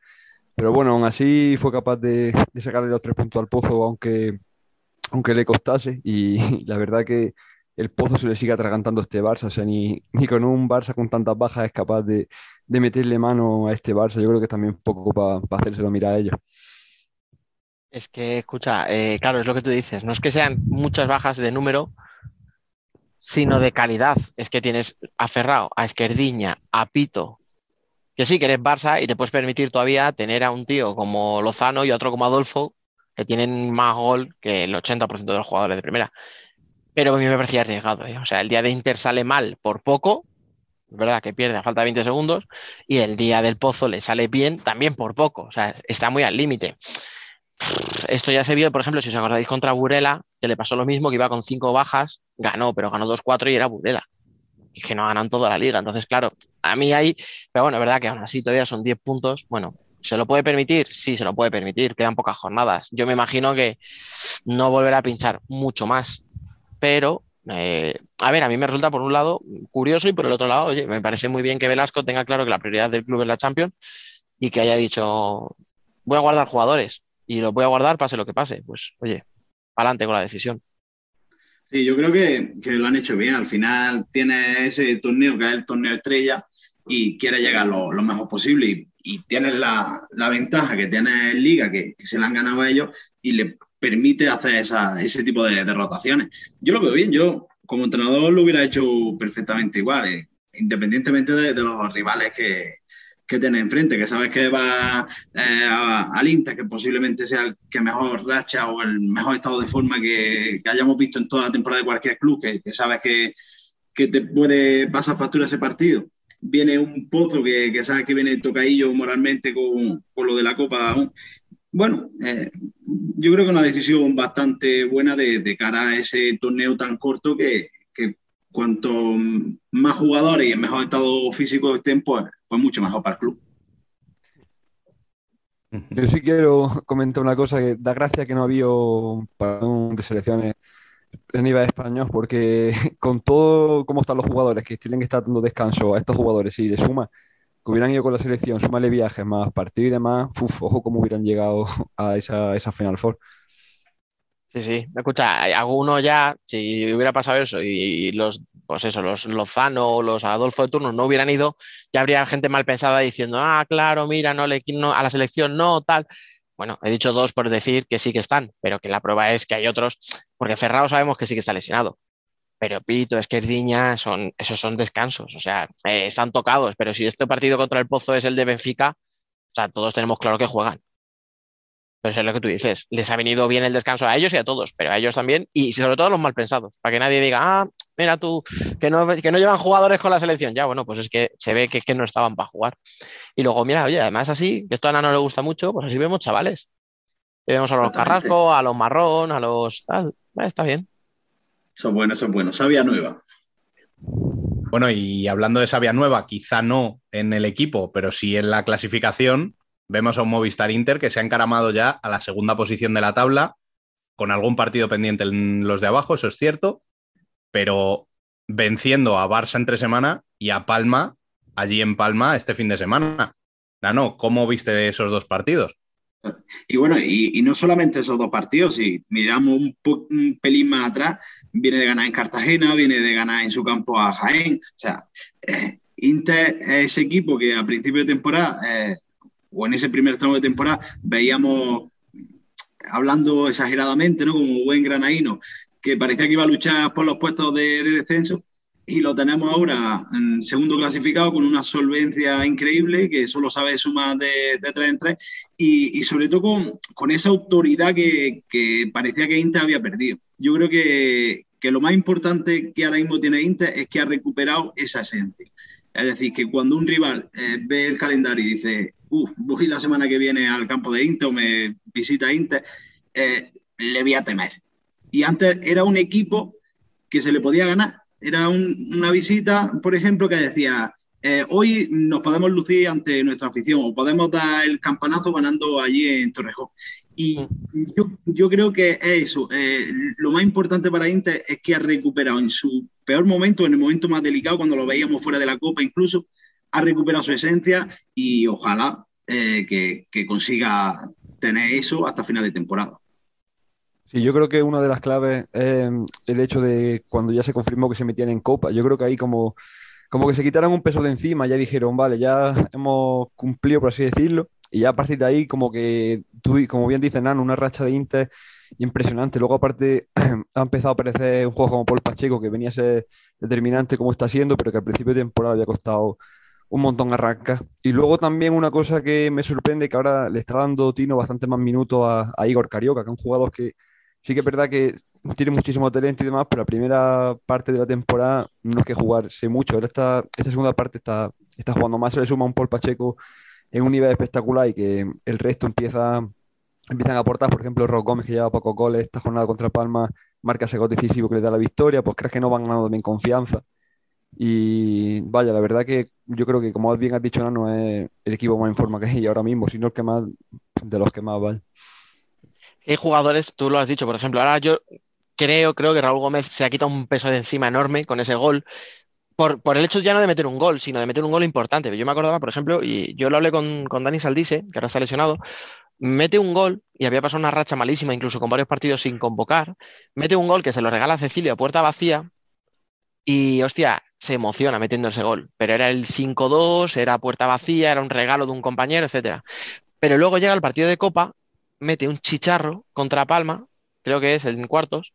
Pero bueno, aún así fue capaz de, sacarle los tres puntos al Pozo, aunque, aunque le costase. Y (laughs) la verdad que el Pozo se le sigue atragantando a este Barça. O sea, ni, ni con un Barça con tantas bajas es capaz de, de meterle mano a este Barça. Yo creo que también un poco para hacérselo mirar a ellos. Es que, escucha, eh, claro, es lo que tú dices. No es que sean muchas bajas de número, sino de calidad. Es que tienes aferrado a Esquerdiña, a Pito, que sí, que eres Barça y te puedes permitir todavía tener a un tío como Lozano y a otro como Adolfo, que tienen más gol que el 80% de los jugadores de primera. Pero a mí me parecía arriesgado. ¿eh? O sea, el día de Inter sale mal por poco es verdad que pierde a falta de 20 segundos, y el día del pozo le sale bien, también por poco, o sea, está muy al límite. Esto ya se vio, por ejemplo, si os acordáis contra Burela, que le pasó lo mismo, que iba con cinco bajas, ganó, pero ganó 2-4 y era Burela. Que no ganan toda la liga. Entonces, claro, a mí hay, pero bueno, es verdad que aún así todavía son 10 puntos. Bueno, ¿se lo puede permitir? Sí, se lo puede permitir. Quedan pocas jornadas. Yo me imagino que no volverá a pinchar mucho más. Pero, eh, a ver, a mí me resulta por un lado curioso y por el otro lado, oye, me parece muy bien que Velasco tenga claro que la prioridad del club es la Champions y que haya dicho, voy a guardar jugadores y los voy a guardar pase lo que pase. Pues, oye, adelante con la decisión. Sí, yo creo que, que, lo han hecho bien. Al final tiene ese torneo que es el torneo estrella y quiere llegar lo, lo mejor posible. Y, y tienes la, la, ventaja que tiene Liga, que, se la han ganado a ellos y le permite hacer esa, ese tipo de, de, rotaciones. Yo lo veo bien. Yo, como entrenador, lo hubiera hecho perfectamente igual, eh, independientemente de, de, los rivales que, que tiene enfrente, que sabes que va eh, al Inter, que posiblemente sea el que mejor racha o el mejor estado de forma que, que hayamos visto en toda la temporada de cualquier club, que, que sabes que, que, te puede pasar factura ese partido. Viene un pozo que, que sabes que viene tocadillo moralmente con, con, lo de la Copa. Bueno, eh, yo creo que una decisión bastante buena de, de cara a ese torneo tan corto que, que cuanto más jugadores y en mejor estado físico estén, pues, pues mucho mejor para el club. Yo sí quiero comentar una cosa que da gracia que no había un de selecciones a nivel español, porque (laughs) con todo cómo están los jugadores que tienen que estar dando descanso a estos jugadores y le suma que hubieran ido con la selección, súmale viajes más partidos y demás, uf, ojo cómo hubieran llegado (laughs) a esa, esa Final Four. Sí, sí. Escucha, alguno ya, si hubiera pasado eso y los, pues eso, los Lozano o los Adolfo de turno no hubieran ido, ya habría gente mal pensada diciendo, ah, claro, mira, no, le, no a la selección no, tal. Bueno, he dicho dos por decir que sí que están, pero que la prueba es que hay otros, porque Ferrao sabemos que sí que está lesionado. Pero Pito, Esquerdiña, son, esos son descansos, o sea, eh, están tocados, pero si este partido contra el Pozo es el de Benfica, o sea, todos tenemos claro que juegan. Pero eso es lo que tú dices. Les ha venido bien el descanso a ellos y a todos, pero a ellos también, y sobre todo a los mal pensados, para que nadie diga, ah, mira tú, que no, que no llevan jugadores con la selección. Ya, bueno, pues es que se ve que, que no estaban para jugar. Y luego, mira, oye, además así, que esto a Ana no le gusta mucho, pues así vemos chavales. Y vemos a los Carrasco, a los Marrón, a los tal. Vale, está bien. Eso es bueno, eso es bueno. Sabia nueva. Bueno, y hablando de Sabia nueva, quizá no en el equipo, pero sí en la clasificación, vemos a un Movistar Inter que se ha encaramado ya a la segunda posición de la tabla, con algún partido pendiente en los de abajo, eso es cierto, pero venciendo a Barça entre semana y a Palma, allí en Palma, este fin de semana. Nano, ¿cómo viste esos dos partidos? Y bueno, y, no solamente esos dos partidos, si miramos un, un, pelín más atrás, viene de ganar en Cartagena, viene de ganar en su campo a Jaén. O sea, eh, Inter es ese equipo que a principio de temporada eh, o en ese primer tramo de temporada veíamos, hablando exageradamente, ¿no? Como buen granaíno, que parecía que iba a luchar por los puestos de, de descenso y lo tenemos ahora en segundo clasificado con una solvencia increíble que solo sabe sumar de, de en tres y, y sobre todo con, con esa autoridad que, que, parecía que Inter había perdido. Yo creo que, que, lo más importante que ahora mismo tiene Inter es que ha recuperado esa esencia. Es decir, que cuando un rival eh, ve el calendario y dice, voy la semana que viene al campo de Inter me visita Inter, eh, le voy a temer. Y antes era un equipo que se le podía ganar. Era un, una visita, por ejemplo, que decía, eh, hoy nos podemos lucir ante nuestra afición o podemos dar el campanazo ganando allí en Torrejón. Y yo, yo creo que es eso. Eh, lo más importante para Inter es que ha recuperado en su peor momento, en el momento más delicado, cuando lo veíamos fuera de la Copa incluso, ha recuperado su esencia y ojalá eh, que, consiga tener eso hasta final de temporada. Sí, yo creo que una de las claves es el hecho de cuando ya se confirmó que se metían en Copa. Yo creo que ahí como, como que se quitaron un peso de encima, ya dijeron, vale, ya hemos cumplido, por así decirlo, y ya a partir de ahí como que tú, como bien dice Nano, una racha de Inter impresionante. Luego aparte (clears throat) ha empezado a aparecer un juego como Paul Pacheco que venía a ser determinante como está siendo, pero que al principio de temporada había costado un montón arranca. Y luego también una cosa que me sorprende que ahora le está dando Tino bastante más minutos a, Igor Carioca, que es un jugador que, Sí que es verdad que tiene muchísimo talento y demás, pero la primera parte de la temporada no es que jugarse mucho. Ahora esta, esta segunda parte está, está jugando más, se le suma un Paul Pacheco en un nivel espectacular y que el resto empieza, empiezan a aportar. Por ejemplo, Rock Gómez, que lleva pocos goles esta jornada contra Palma, marca ese gol decisivo que le da la victoria, pues crees que no van ganando bien confianza. Y vaya, la verdad que yo creo que, como bien has dicho, no es el equipo más en forma que hay (laughs) ahora mismo, sino el que más, de los que más vale. Hay jugadores, tú lo has dicho, por ejemplo, ahora yo creo, creo que Raúl Gómez se ha quitado un peso de encima enorme con ese gol. Por, por el hecho ya no de meter un gol, sino de meter un gol importante. Yo me acordaba, por ejemplo, y yo lo hablé con, con Dani Saldise, que ahora está lesionado, mete un gol y había pasado una racha malísima, incluso con varios partidos sin convocar. Mete un gol que se lo regala a Cecilio a puerta vacía y, hostia, se emociona metiendo ese gol. Pero era el 5-2, era puerta vacía, era un regalo de un compañero, etcétera. Pero luego llega el partido de Copa, mete un chicharro contra Palma, creo que es en cuartos,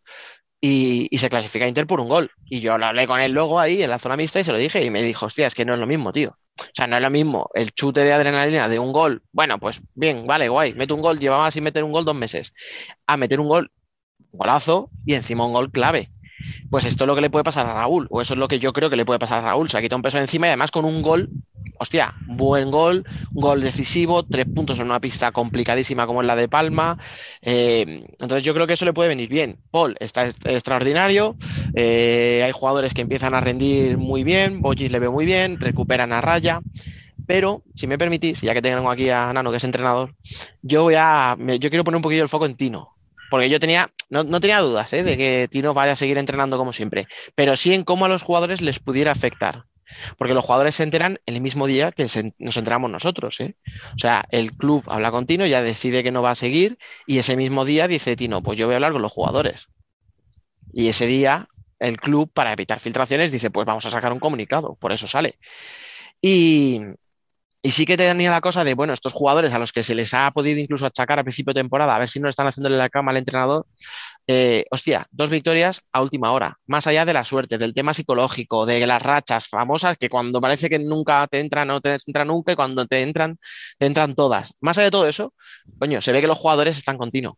y, se clasifica a Inter por un gol. Y yo lo hablé con él luego ahí en la zona mixta y se lo dije y me dijo, hostia, es que no es lo mismo, tío. O sea, no es lo mismo el chute de adrenalina de un gol. Bueno, pues bien, vale, guay. Meto un gol, llevaba sin meter un gol dos meses. A meter un gol, golazo y encima un gol clave. Pues esto es lo que le puede pasar a Raúl, o eso es lo que yo creo que le puede pasar a Raúl. Se ha quitado un peso encima y además con un gol, hostia, buen gol, gol decisivo, tres puntos en una pista complicadísima como es la de Palma. Eh, entonces yo creo que eso le puede venir bien. Paul está est- extraordinario, eh, hay jugadores que empiezan a rendir muy bien, Bogis le veo muy bien, recuperan a raya. Pero, si me permitís, ya que tengo aquí a Nano, que es entrenador, yo voy a. yo quiero poner un poquillo el foco en Tino. Porque yo tenía, no, no tenía dudas ¿eh? de que Tino vaya a seguir entrenando como siempre, pero sí en cómo a los jugadores les pudiera afectar. Porque los jugadores se enteran el mismo día que nos enteramos nosotros. ¿eh? O sea, el club habla con Tino, ya decide que no va a seguir, y ese mismo día dice Tino, pues yo voy a hablar con los jugadores. Y ese día el club, para evitar filtraciones, dice, pues vamos a sacar un comunicado, por eso sale. Y, y sí que tenía la cosa de, bueno, estos jugadores a los que se les ha podido incluso achacar a principio de temporada, a ver si no están haciéndole la cama al entrenador, eh, hostia, dos victorias a última hora, más allá de la suerte, del tema psicológico, de las rachas famosas que cuando parece que nunca te entran, no te entran nunca y cuando te entran, te entran todas. Más allá de todo eso, coño, se ve que los jugadores están continuos,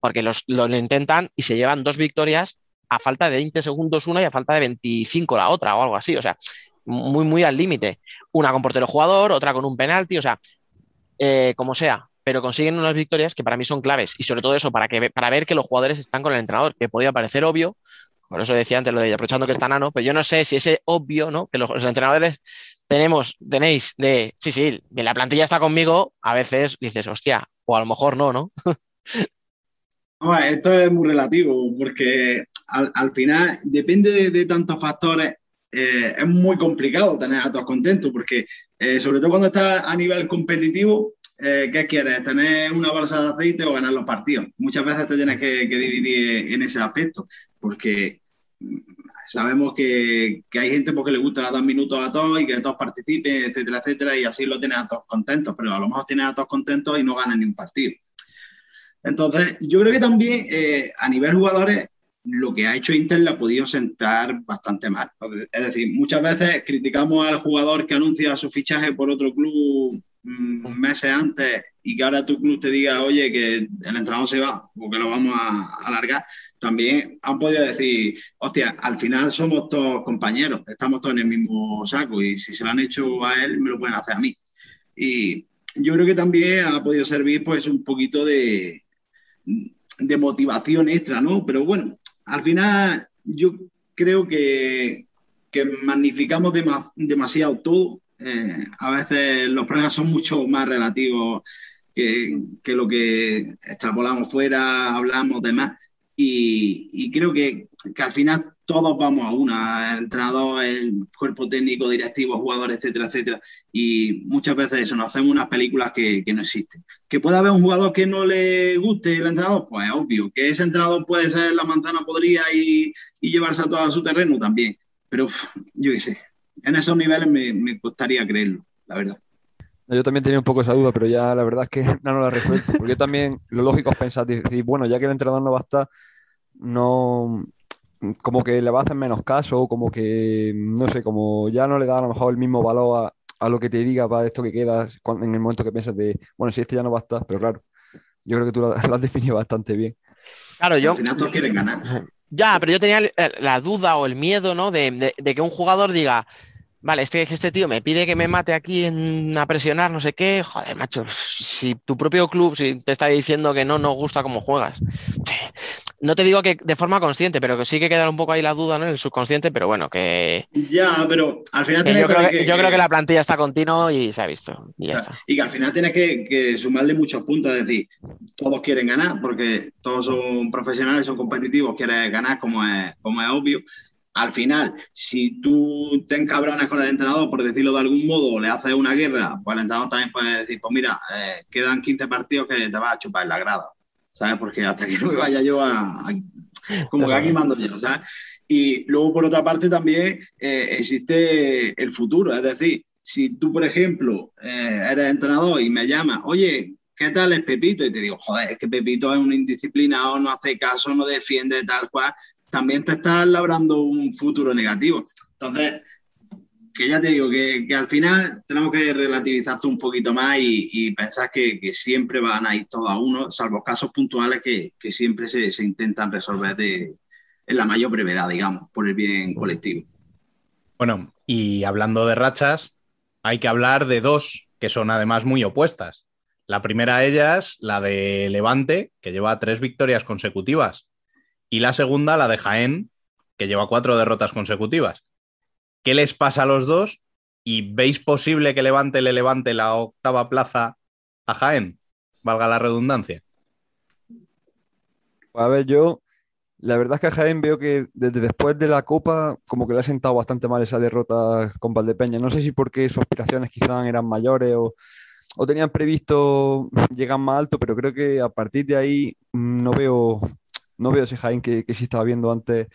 porque los, lo intentan y se llevan dos victorias a falta de 20 segundos una y a falta de 25 la otra o algo así, o sea, muy, muy al límite. Una con portero jugador, otra con un penalti, o sea, eh, como sea, pero consiguen unas victorias que para mí son claves y sobre todo eso, para, que, para ver que los jugadores están con el entrenador, que podía parecer obvio, por eso decía antes lo de aprovechando que está Nano, pero yo no sé si ese obvio, ¿no? Que los, entrenadores tenemos, tenéis de, sí, sí, la plantilla está conmigo, a veces dices, hostia, o a lo mejor no, ¿no? (laughs) Esto es muy relativo porque al, al final depende de, de tantos factores. Eh, es muy complicado tener a todos contentos porque, eh, sobre todo cuando estás a nivel competitivo, eh, ¿qué quieres? ¿Tener una bolsa de aceite o ganar los partidos? Muchas veces te tienes que, dividir en ese aspecto porque mm, sabemos que, que, hay gente porque le gusta dar minutos a todos y que todos participen, etcétera, etcétera, y así lo tienes a todos contentos, pero a lo mejor tienes a todos contentos y no ganan ni un partido. Entonces, yo creo que también a nivel jugadores, lo que ha hecho Inter le ha podido sentar bastante mal. Es decir, muchas veces criticamos al jugador que anuncia su fichaje por otro club mmm, meses antes y que ahora tu club te diga, oye, que el entrenador se va o que lo vamos a alargar. También han podido decir, hostia, al final somos todos compañeros, estamos todos en el mismo saco y si se lo han hecho a él, me lo pueden hacer a mí. Y yo creo que también ha podido servir pues un poquito de, de motivación extra, ¿no? Pero bueno, al final yo creo que, que magnificamos demas, demasiado todo. Eh, a veces los problemas son mucho más relativos que, que, lo que extrapolamos fuera, hablamos, demás. Y, y creo que, que, al final todos vamos a una, el entrenador, el cuerpo técnico, directivo, jugadores, etcétera, etcétera. Y muchas veces eso, nos hacemos unas películas que, que, no existen. ¿Que puede haber un jugador que no le guste el entrenador? Pues es obvio. ¿Que ese entrenador puede ser la manzana podría y, llevarse a todo su terreno? También. Pero yo qué sé, en esos niveles me, me costaría creerlo, la verdad. Yo también tenía un poco esa duda, pero ya la verdad es que (laughs) no, no la resuelto. Porque yo también, lo lógico es pensar, decir, bueno, ya que el entrenador no va a estar, no, como que le va a hacer menos caso, como que, no sé, como ya no le da a lo mejor el mismo valor a, a lo que te diga para esto que queda en el momento que piensas de, bueno, si este ya no va a estar, pero claro, yo creo que tú lo, (laughs) lo has definido bastante bien. Claro, yo. Al final todos quieren ganar. Ya, pero yo tenía la duda o el miedo, ¿no? De, de- de que un jugador diga, vale, este, este tío me pide que me mate aquí en, a presionar, no sé qué. Joder, macho, si tu propio club si te está diciendo que no nos gusta cómo juegas. No te digo que de forma consciente, pero que sí que queda un poco ahí la duda, ¿no? En el subconsciente, pero bueno, que, Ya, pero al final yo, creo que, yo creo que la plantilla está continuo y se ha visto. Y ya está. Y que al final tienes que, que sumarle muchos puntos, es decir, todos quieren ganar porque todos son profesionales, son competitivos, quieren ganar como es, como es obvio. Al final, si tú te encabronas con el entrenador, por decirlo de algún modo, le haces una guerra, pues el entrenador también puede decir, pues mira, eh, quedan 15 partidos que te vas a chupar en la grada, ¿sabes? Porque hasta que no me vaya yo a... a- como que aquí mando yo, ¿sabes? Y luego, por otra parte, también eh, existe el futuro. Es decir, si tú, por ejemplo, eh, eres entrenador y me llamas, oye, ¿qué tal es Pepito? Y te digo, joder, es que Pepito es un indisciplinado, no hace caso, no defiende tal cual, también te estás labrando un futuro negativo. Entonces, que ya te digo, que, que al final tenemos que relativizar esto un poquito más y, y pensar que, que siempre van a ir todos a uno, salvo casos puntuales que, que siempre se, se intentan resolver de, en la mayor brevedad, digamos, por el bien colectivo. Bueno, y hablando de rachas, hay que hablar de dos que son además muy opuestas. La primera de ellas, la de Levante, que lleva tres victorias consecutivas, y la segunda, la de Jaén, que lleva cuatro derrotas consecutivas. ¿Qué les pasa a los dos? ¿Y veis posible que Levante le levante la octava plaza a Jaén? Valga la redundancia. A ver, yo, la verdad es que a Jaén veo que desde después de la Copa, como que le ha sentado bastante mal esa derrota con Valdepeña. No sé si porque sus aspiraciones quizás eran mayores o, o tenían previsto llegar más alto, pero creo que a partir de ahí mm, no veo, no veo ese Jaén que, que sí estaba viendo antes,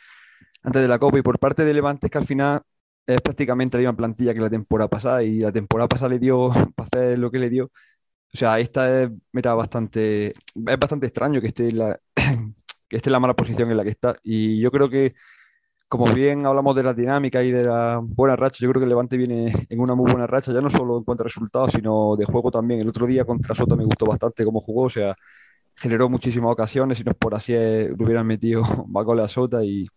antes de la Copa. Y por parte de Levante es que al final es prácticamente la misma plantilla que la temporada pasada y la temporada pasada le dio (laughs) para hacer lo que le dio. O sea, esta es, bastante, es bastante extraño que esté la, (clears throat) que esté en la mala posición en la que está. Y yo creo que, como bien hablamos de la dinámica y de la buena racha, yo creo que el Levante viene en una muy buena racha, ya no solo en cuanto a resultados, sino de juego también. El otro día contra Sota me gustó bastante cómo jugó, o sea, generó muchísimas ocasiones, si no es por así, eh, le hubieran metido (laughs) más goles a Sota. Y,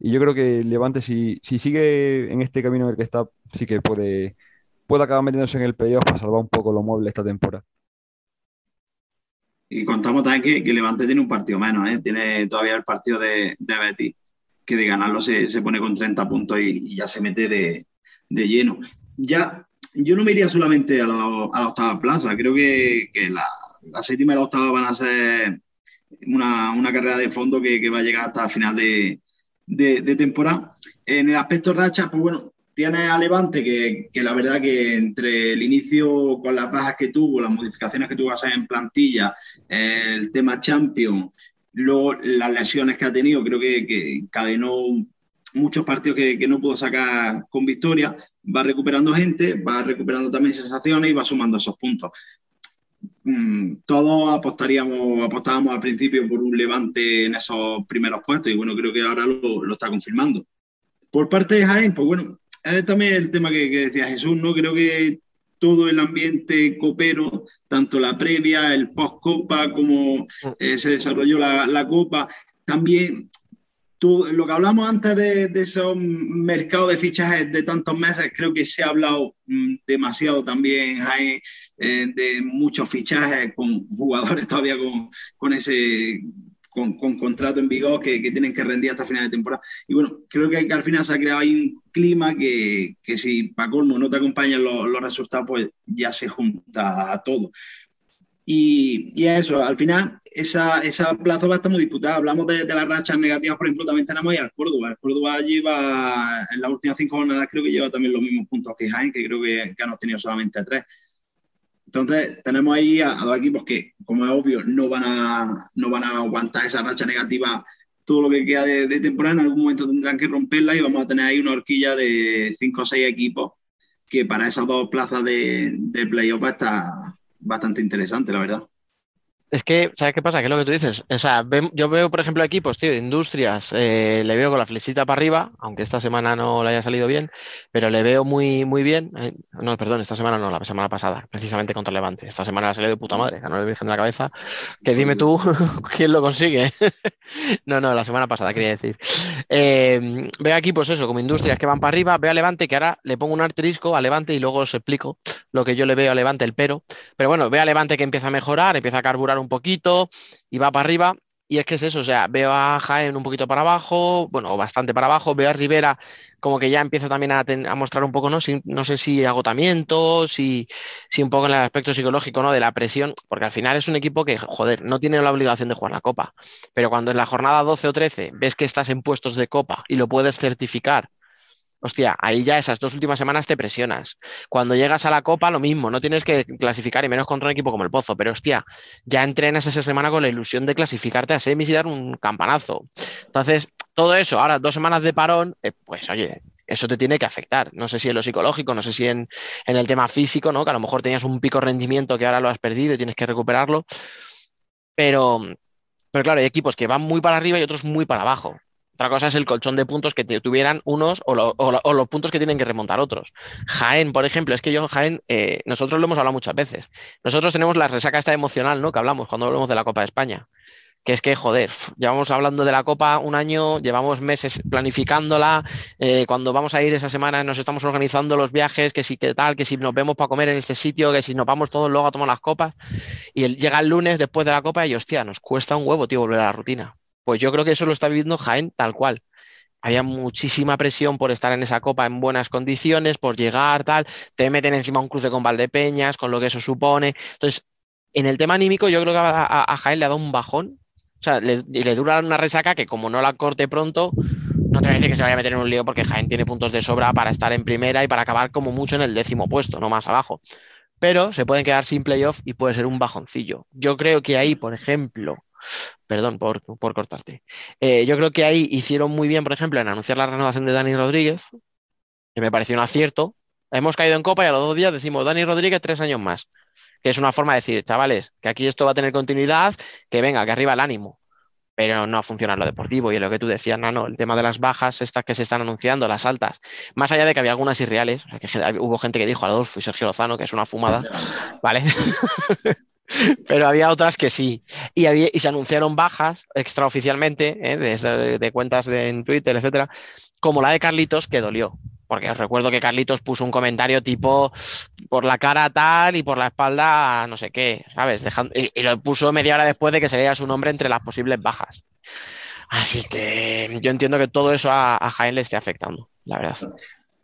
y yo creo que Levante, si, si sigue en este camino en el que está, sí que puede, puede acabar metiéndose en el playoff para salvar un poco los muebles esta temporada. Y contamos también que, que Levante tiene un partido menos, ¿eh? tiene todavía el partido de, de Betis, que de ganarlo se, se pone con 30 puntos y, ya se mete de, de, lleno. Ya, yo no me iría solamente a la, a la octava plaza, creo que, que la, séptima y la octava van a ser una, una carrera de fondo que, va a llegar hasta el final de, de, temporada. En el aspecto racha, pues bueno, tiene a Levante que, que, la verdad que entre el inicio con las bajas que tuvo, las modificaciones que tuvo que hacer en plantilla, el tema Champions, luego las lesiones que ha tenido, creo que, que encadenó muchos partidos que, que, no pudo sacar con victoria, va recuperando gente, va recuperando también sensaciones y va sumando esos puntos. Mm, todos apostaríamos, apostábamos al principio por un Levante en esos primeros puestos y bueno, creo que ahora lo, lo está confirmando. Por parte de Jaén, pues bueno, es también el tema que, que, decía Jesús, ¿no? Creo que todo el ambiente copero, tanto la previa, el post-copa, como eh, se desarrolló la, la, copa, también todo, lo que hablamos antes de, de esos mercados de fichajes de tantos meses, creo que se ha hablado mm, demasiado también, hay eh, de muchos fichajes con jugadores (laughs) todavía con, con ese con, con, contrato en vigor que, que, tienen que rendir hasta final de temporada. Y bueno, creo que, que al final se ha creado ahí un clima que, que si para colmo no te acompañan los, los, resultados, pues ya se junta a todo. Y, y eso, al final, esa, esa plaza va a estar muy disputada. Hablamos de, de, las rachas negativas, por ejemplo, también tenemos ahí al Córdoba. El Córdoba lleva, en las últimas cinco jornadas, creo que lleva también los mismos puntos que Jaén, que creo que, que han obtenido solamente tres. Entonces, tenemos ahí a, a, dos equipos que, como es obvio, no van a, no van a aguantar esa racha negativa todo lo que queda de, temporada. En algún momento tendrán que romperla y vamos a tener ahí una horquilla de cinco o seis equipos que para esas dos plazas de, de playoff está bastante interesante, la verdad. Es que, ¿sabes qué pasa? Que es lo que tú dices. O sea, yo veo, por ejemplo, equipos, tío, industrias, eh, le veo con la flechita para arriba, aunque esta semana no le haya salido bien, pero le veo muy, muy bien. Eh, no, perdón, esta semana no, la semana pasada, precisamente contra Levante. Esta semana le ha salido de puta madre, ganó el Virgen de la Cabeza. Que dime tú (laughs) quién lo consigue. (laughs) No, no, la semana pasada quería decir. Eh, veo equipos, eso, como industrias que van para arriba, veo a Levante, que ahora le pongo un asterisco a Levante y luego os explico lo que yo le veo a Levante, el pero. Pero bueno, veo a Levante que empieza a mejorar, empieza a carburar un poquito y va para arriba. Y es que es eso, o sea, veo a Jaén un poquito para abajo, bueno, bastante para abajo, veo a Rivera como que ya empieza también a, mostrar un poco, ¿no? Si- no sé si agotamiento, si, si un poco en el aspecto psicológico, ¿no? De la presión, porque al final es un equipo que, joder, no tiene la obligación de jugar la Copa, pero cuando en la jornada 12 o 13 ves que estás en puestos de Copa y lo puedes certificar, hostia, ahí ya esas dos últimas semanas te presionas. Cuando llegas a la Copa, lo mismo, no tienes que clasificar y menos contra un equipo como el Pozo, pero hostia, ya entrenas esa semana con la ilusión de clasificarte a semis y dar un campanazo. Entonces, todo eso, ahora dos semanas de parón, eh, pues oye, eso te tiene que afectar. No sé si en lo psicológico, no sé si en, en el tema físico, ¿no? Que a lo mejor tenías un pico rendimiento que ahora lo has perdido y tienes que recuperarlo. Pero, pero claro, hay equipos que van muy para arriba y otros muy para abajo. Otra cosa es el colchón de puntos que tuvieran unos o, lo- o lo- o los puntos que tienen que remontar otros. Jaén, por ejemplo, es que yo, Jaén, eh, nosotros lo hemos hablado muchas veces. Nosotros tenemos la resaca esta emocional, ¿no? Que hablamos cuando hablamos de la Copa de España. Que es que, joder, llevamos hablando de la Copa un año, llevamos meses planificándola. eh, cuando vamos a ir esa semana nos estamos organizando los viajes, que si qué tal, que si nos vemos para comer en este sitio, que si nos vamos todos luego a tomar las copas. Y el- llega el lunes después de la Copa y, hostia, nos cuesta un huevo, tío, volver a la rutina. Pues yo creo que eso lo está viviendo Jaén tal cual. Había muchísima presión por estar en esa copa en buenas condiciones, por llegar, tal. Te meten encima un cruce con Valdepeñas, con lo que eso supone. Entonces, en el tema anímico, yo creo que a, Jaén le ha dado un bajón. O sea, le, le dura una resaca que, como no la corte pronto, no te voy a decir que se vaya a meter en un lío porque Jaén tiene puntos de sobra para estar en primera y para acabar como mucho en el décimo puesto, no más abajo. Pero se pueden quedar sin playoff y puede ser un bajoncillo. Yo creo que ahí, por ejemplo, perdón por, por cortarte. Eh, yo creo que ahí hicieron muy bien, por ejemplo, en anunciar la renovación de Dani Rodríguez, que me pareció un acierto. Hemos caído en Copa y a los dos días decimos Dani Rodríguez tres años más, que es una forma de decir, chavales, que aquí esto va a tener continuidad, que venga, que arriba el ánimo. Pero no funciona lo deportivo y en lo que tú decías, Nano, el tema de las bajas, estas que se están anunciando, las altas, más allá de que había algunas irreales, o sea, que hubo gente que dijo Adolfo y Sergio Lozano que es una fumada, (laughs) ¿vale? (laughs) Pero había otras que sí. Y, había, y se anunciaron bajas extraoficialmente ¿eh? de, cuentas en Twitter, etcétera, como la de Carlitos, que dolió. Porque os recuerdo que Carlitos puso un comentario tipo por la cara tal y por la espalda no sé qué, ¿sabes? Dejando, y, y, lo puso media hora después de que saliera su nombre entre las posibles bajas. Así que yo entiendo que todo eso a, a Jaén le esté afectando, la verdad.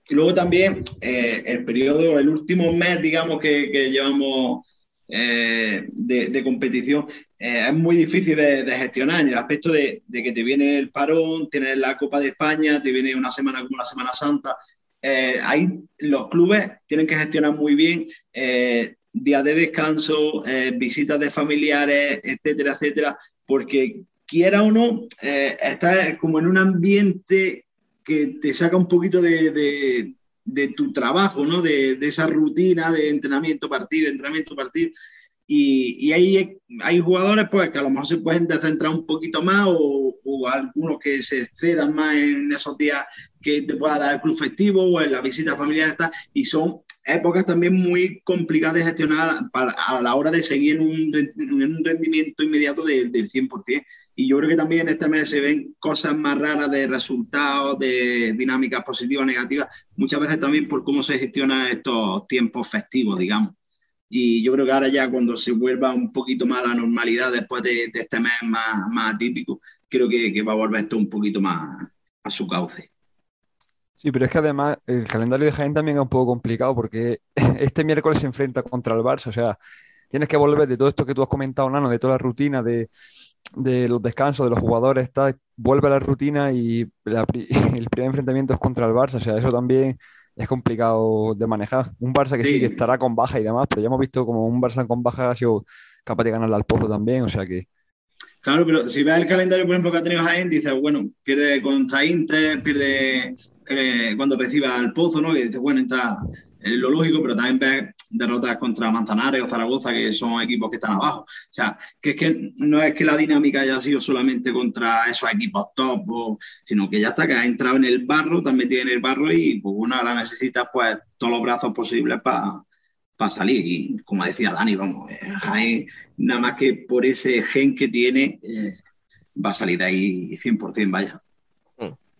Y luego también eh, el periodo, el último mes, digamos, que, que llevamos eh, de, competición, eh, es muy difícil de, gestionar en el aspecto de, que te viene el parón, tienes la Copa de España, te viene una semana como la Semana Santa. Eh, ahí los clubes tienen que gestionar muy bien eh, días de descanso, visitas de familiares, etcétera, etcétera, porque quiera o no, estás como en un ambiente que te saca un poquito de, de, tu trabajo, ¿no? De, de, esa rutina de entrenamiento, partido, entrenamiento, partido. Y, y hay, hay, jugadores pues, que a lo mejor se pueden descentrar un poquito más o, o, algunos que se excedan más en esos días que te pueda dar el club festivo o en la visita familiar. Está, y son épocas también muy complicadas de gestionar para, a la hora de seguir un, un rendimiento inmediato de, del 100%. Y yo creo que también este mes se ven cosas más raras de resultados, de dinámicas positivas negativas, muchas veces también por cómo se gestionan estos tiempos festivos, digamos. Y yo creo que ahora ya cuando se vuelva un poquito más a la normalidad después de, de este mes más, más atípico, creo que, que, va a volver esto un poquito más a su cauce. Sí, pero es que además el calendario de Jaén también es un poco complicado porque (laughs) este miércoles se enfrenta contra el Barça, o sea, tienes que volver de todo esto que tú has comentado, Nano, de toda la rutina, de, de los descansos de los jugadores, está, vuelve a la rutina y la, (laughs) el primer enfrentamiento es contra el Barça, o sea, eso también es complicado de manejar. Un Barça que sí. sí. que estará con baja y demás, pero ya hemos visto como un Barça con baja ha sido capaz de ganarle al Pozo también, o sea que... Claro, pero si ves el calendario, por ejemplo, que ha tenido Jaén, dices, bueno, pierde contra Inter, pierde eh, cuando reciba al Pozo, ¿no? Que dices, bueno, entra en lo lógico, pero también ves derrotas contra Manzanares o Zaragoza, que son equipos que están abajo. O sea, que es que no es que la dinámica haya sido solamente contra esos equipos top, sino que ya está, que has entrado en el barro, metido en el barro y pues bueno, ahora necesitas pues todos los brazos posibles para salir. Y como decía Dani, vamos, eh, nada más que por ese gen que tiene, eh, va a salir de ahí 100%, vaya.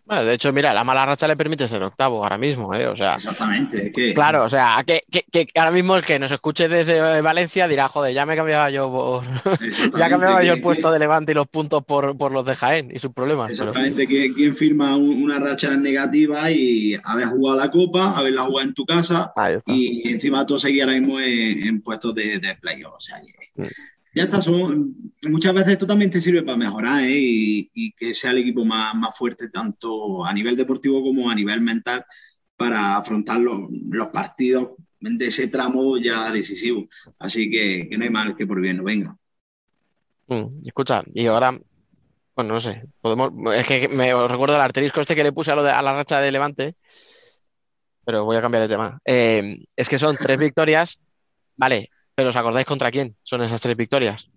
Bueno, de hecho, mira, la mala racha le permite ser octavo ahora mismo, ¿eh? O sea, Exactamente. que- claro, o sea, que, que- que ahora mismo el que nos escuche desde Valencia dirá, joder, ya me cambiaba yo por. (laughs) Ya cambiaba yo que- el puesto de Levante y los puntos por, por los de Jaén y sus problemas. pero- Exactamente, que quien firma un- una racha negativa y haber jugado la copa, haberla jugado en tu casa y encima todo seguía ahora mismo en, en puestos de, de playoff. O sea, que Mm. Ya está, son, muchas veces esto también te sirve para mejorar ¿eh? y, que sea el equipo más, más fuerte tanto a nivel deportivo como a nivel mental para afrontar los, los partidos de ese tramo ya decisivo. Así que, que no hay mal que por bien no venga. Mm, escucha, y ahora, bueno, no sé, podemos, es que me recuerdo el asterisco este que le puse a la racha de Levante, pero voy a cambiar de tema. Eh, es que son tres victorias, vale, pero ¿os acordáis contra quién son esas tres victorias?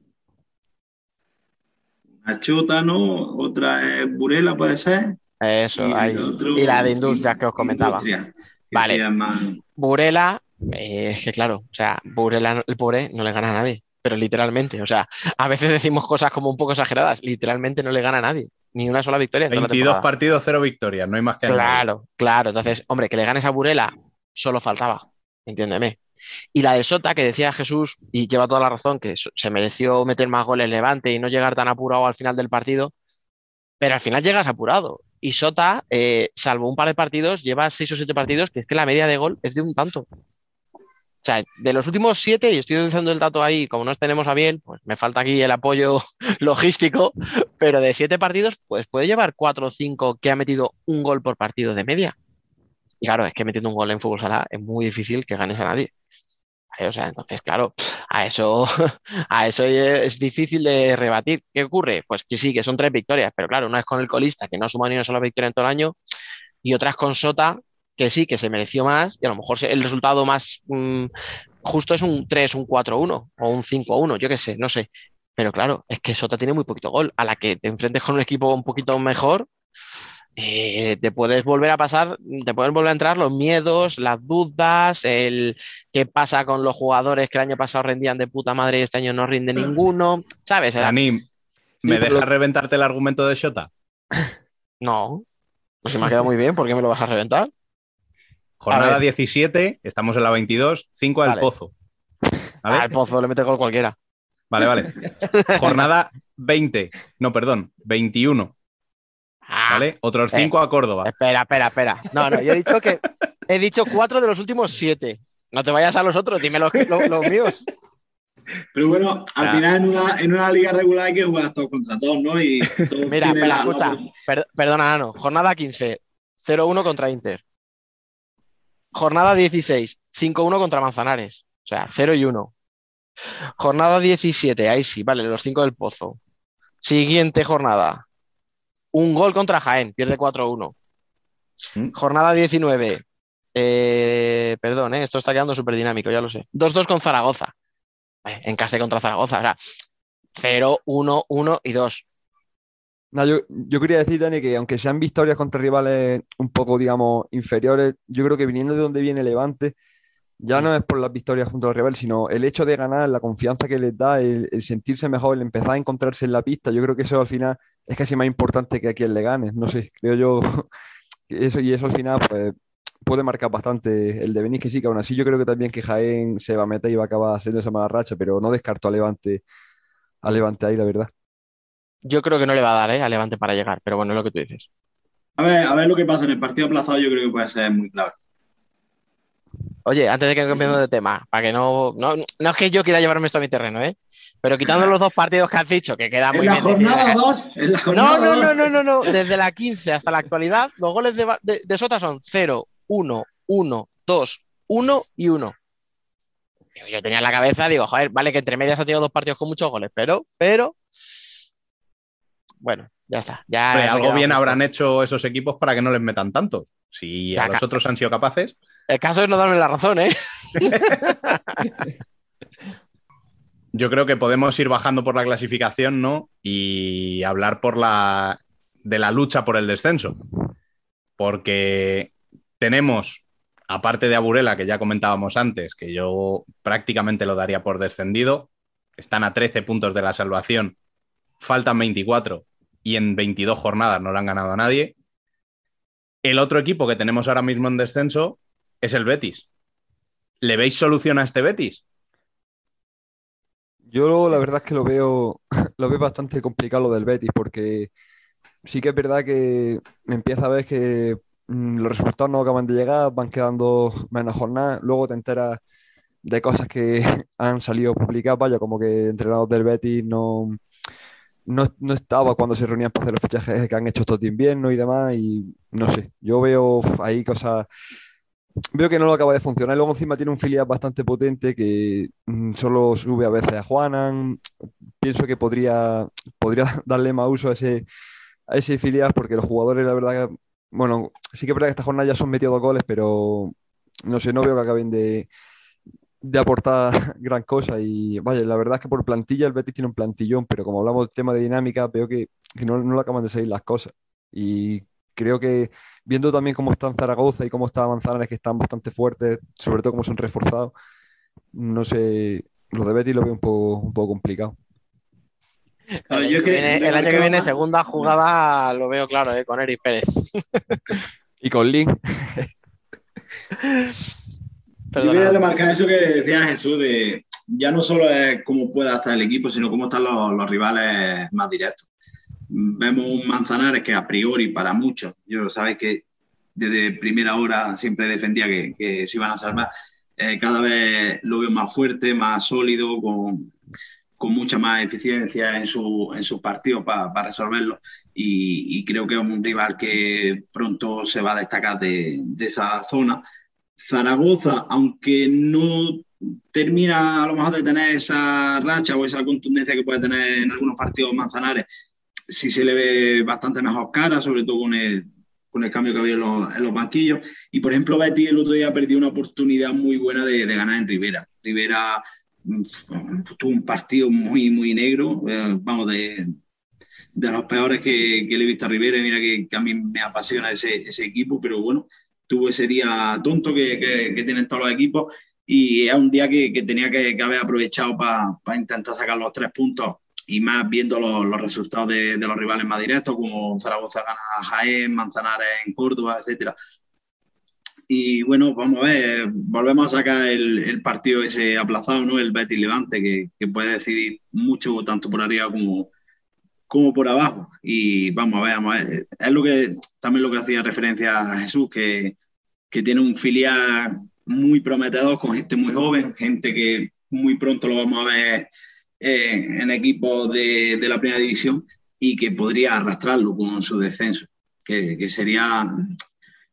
Una chota, ¿no? Otra es Burela, puede ser. Eso, Y otro- Y la de Industrias que os comentaba. Industria, que Vale. se llama- Burela, eh, es que claro, o sea, Burela, no- el pobre, no le gana a nadie, pero literalmente, o sea, a veces decimos cosas como un poco exageradas, literalmente no le gana a nadie, ni una sola victoria en toda la 22 temporada. partidos, 0 victorias, no hay más que. Claro, claro. Entonces, hombre, que le ganes a Burela solo faltaba, entiéndeme. Y la de Sota, que decía Jesús, y lleva toda la razón, que se mereció meter más goles Levante y no llegar tan apurado al final del partido, pero al final llegas apurado. Y Sota, eh, salvo un par de partidos, lleva seis o siete partidos, que es que la media de gol es de un tanto. O sea, de los últimos siete, y estoy utilizando el dato ahí, como no tenemos a Biel, pues me falta aquí el apoyo (laughs) logístico, pero de siete partidos, pues puede llevar cuatro o cinco que ha metido un gol por partido de media. Y claro, es que metiendo un gol en fútbol sala es muy difícil que ganes a nadie. Vale, O sea, entonces, claro, a eso, (laughs) a eso es difícil de rebatir. ¿Qué ocurre? Pues que sí, que son tres victorias, pero claro, una es con el colista, que no ha sumado ni una sola victoria en todo el año, y otra es con Sota, que sí, que se mereció más, y a lo mejor el resultado más mm, justo es un 3, un 4-1 o un 5-1, yo qué sé, no sé. Pero claro, es que Sota tiene muy poquito gol. A la que te enfrentes con un equipo un poquito mejor, eh, te puedes volver a pasar, te pueden volver a entrar los miedos, las dudas, el qué pasa con los jugadores que el año pasado rendían de puta madre y este año no rinde ninguno, ¿sabes? Era- Dani, ¿me pero- dejas reventarte el argumento de Shota? (laughs) No, no se me ha quedado muy bien, ¿por qué me lo vas a reventar? Jornada ver. 17, estamos en la 22, 5 al Vale. Pozo. ¿Vale? Al pozo le mete gol cualquiera. Vale, vale. (laughs) Jornada 20, no, perdón, 21, Ah, ¿vale? Otros 5 a Córdoba. Espera, espera, espera. No, no, yo he dicho que he dicho cuatro de los últimos siete. No te vayas a los otros, dime los, los- los míos. Pero bueno, al Ya. final en una, en una liga regular hay que jugar todos contra todos, ¿no? Y todos Mira, espera, la- escucha. la- Per- perdona, Nano. Jornada 15, 0-1 contra Inter. Jornada 16, 5-1 contra Manzanares. O sea, 0 y 1. Jornada 17, ahí sí, vale, los 5 del Pozo. Siguiente jornada. Un gol contra Jaén, pierde 4-1. ¿Mm? Jornada 19. eh, perdón, eh, esto está quedando súper dinámico, ya lo sé. 2-2 con Zaragoza. Vale, en casa contra Zaragoza. O sea, 0, 1, 1 y 2. No, yo, yo quería decir, Dani, que aunque sean victorias contra rivales un poco, digamos, inferiores, yo creo que viniendo de donde viene Levante, ya no es por las victorias junto al rival, sino el hecho de ganar, la confianza que les da, el, el sentirse mejor, el empezar a encontrarse en la pista, yo creo que eso al final es casi más importante que a quien le gane. No sé, creo yo (laughs) que eso, y eso al final pues, puede marcar bastante el devenir, que sí, que aún así yo creo que también que Jaén se va a meter y va a acabar haciendo esa mala racha, pero no descarto a Levante, a Levante ahí, la verdad. Yo creo que no le va a dar, ¿eh? a Levante para llegar, pero bueno, es lo que tú dices. A ver, a ver lo que pasa en el partido aplazado, yo creo que puede ser muy clave. Oye, antes de que cambiemos de tema, para que no, no, no es que yo quiera llevarme esto a mi terreno, ¿eh? Pero quitando los dos partidos que has dicho, que queda muy En la bien decir, jornada ¿eh? 2, en la No, jornada no, no, dos. no, no, no. Desde la 15 hasta la actualidad, los goles de, Ba- de- de Sota son 0, 1, 1, 2, 1 y 1. Yo tenía en la cabeza, digo, joder, vale que entre medias ha tenido dos partidos con muchos goles, pero, pero. Bueno, ya está. Ya algo bien habrán hecho esos equipos para que no les metan tantos. Si a los otros han sido capaces. El caso es no darme la razón, ¿eh? (laughs) Yo creo que podemos ir bajando por la clasificación, ¿no? Y hablar por la de la lucha por el descenso. Porque tenemos, aparte de Aburela, que ya comentábamos antes, que yo prácticamente lo daría por descendido, están a 13 puntos de la salvación, faltan 24 y en 22 jornadas no le han ganado a nadie. El otro equipo que tenemos ahora mismo en descenso es el Betis. ¿Le veis solución a este Betis? Yo la verdad es que lo veo, (laughs) lo veo bastante complicado lo del Betis, porque sí que es verdad que me empieza a ver que mm, los resultados no acaban de llegar, van quedando menos jornadas, luego te enteras de cosas que (laughs) han salido publicadas, vaya, como que entrenador del Betis no, no, no estaba cuando se reunían para hacer los fichajes que han hecho estos de invierno y demás, y no sé, yo veo ahí cosas, veo que no lo acaba de funcionar, luego encima tiene un filial bastante potente que mm, solo sube a veces a Juanan, pienso que podría, podría (laughs) darle más uso a ese, a ese filial porque los jugadores, la verdad, que- bueno, sí que es verdad que esta jornada ya son metido dos goles, pero no sé, no veo que acaben de, de aportar (laughs) gran cosa. Y vaya, la verdad es que por plantilla el Betis tiene un plantillón, pero como hablamos del tema de dinámica, veo que, que no, no le acaban de salir las cosas. Y creo que viendo también cómo están Zaragoza y cómo está Manzanares, que están bastante fuertes, sobre todo cómo son reforzados, no sé, los de Betis lo veo un poco, un poco complicado. Claro, El yo año que viene, me el año que marcaba viene, más- segunda jugada, lo veo claro, ¿eh? Con Eric Pérez. (laughs) Y con Link, (laughs) Yo quería remarcar eso que decía Jesús, de ya no solo es cómo pueda estar el equipo, sino cómo están los, los rivales más directos. Vemos un Manzanares que a priori para muchos, yo sabéis que desde primera hora siempre defendía que, se iban a salvar, eh, cada vez lo veo más fuerte, más sólido, con, con mucha más eficiencia en, su, en sus partidos para resolverlo. Y, y creo que es un rival que pronto se va a destacar de, de esa zona. Zaragoza, aunque no termina a lo mejor de tener esa racha o esa contundencia que puede tener en algunos partidos Manzanares, sí se le ve bastante mejor cara, sobre todo con el, con el cambio que había en los, en los banquillos. Y por ejemplo, Betty el otro día perdió una oportunidad muy buena de, de ganar en Rivera. Rivera mm, tuvo un partido muy, muy negro, eh, vamos, de, de los peores que, que le he visto a Rivera. Y mira que, que a mí me apasiona ese, ese equipo, pero bueno, tuvo ese día tonto que, que, tienen todos los equipos y es un día que, tenía que, haber aprovechado para intentar sacar los tres puntos y más viendo los, los resultados de, de, los rivales más directos, como Zaragoza gana a Jaén, Manzanares en Córdoba, etcétera. Y bueno, vamos a ver, volvemos a sacar el, el partido ese aplazado, ¿no? El Betis Levante, que, que, puede decidir mucho tanto por arriba como, como por abajo. Y vamos a ver, vamos a ver. Es lo que también lo que hacía referencia a Jesús, que, que tiene un filial muy prometedor con gente muy joven, gente que muy pronto lo vamos a ver eh, en equipos de, de, la primera división y que podría arrastrarlo con su descenso, que, que sería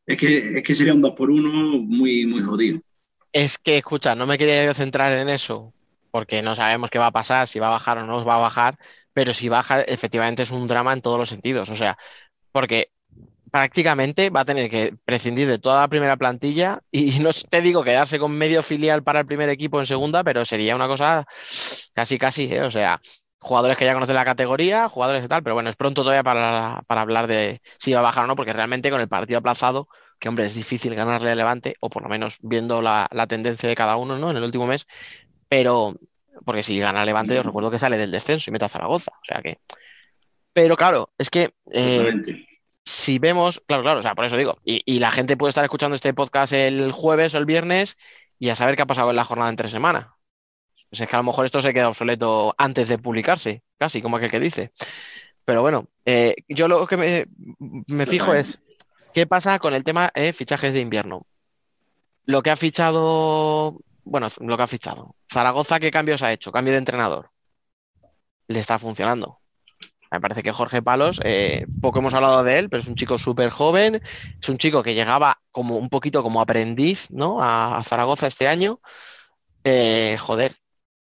es que, es que sería un 2 por 1 muy, muy jodido. Es que, escucha, no me quería yo centrar en eso, porque no sabemos qué va a pasar, si va a bajar o no va a bajar, pero si baja, efectivamente es un drama en todos los sentidos. O sea, porque prácticamente va a tener que prescindir de toda la primera plantilla y (laughs) no te digo quedarse con medio filial para el primer equipo en segunda, pero sería una cosa casi, casi, ¿eh? o sea, jugadores que ya conocen la categoría, jugadores y tal, pero bueno, es pronto todavía para, para hablar de si va a bajar o no, porque realmente con el partido aplazado, que hombre, es difícil ganarle al Levante, o por lo menos viendo la, la tendencia de cada uno, ¿no? En el último mes, pero, porque si gana Levante, os recuerdo que sale del descenso y mete a Zaragoza, o sea que... Pero claro, es que... Eh, si vemos, claro, claro, o sea, por eso digo, y, y, la gente puede estar escuchando este podcast el jueves o el viernes y a saber qué ha pasado en la jornada entre semana. Pues es que a lo mejor esto se queda obsoleto antes de publicarse, casi como aquel que dice. Pero bueno, eh, yo lo que me, me, fijo es qué pasa con el tema de eh, fichajes de invierno. Lo que ha fichado, bueno, lo que ha fichado. Zaragoza, ¿qué cambios ha hecho? Cambio de entrenador. Le está funcionando. Me parece que Jorge Palos, eh, poco hemos hablado de él, pero es un chico súper joven, es un chico que llegaba como un poquito como aprendiz, ¿no? A, a Zaragoza este año. Eh, joder,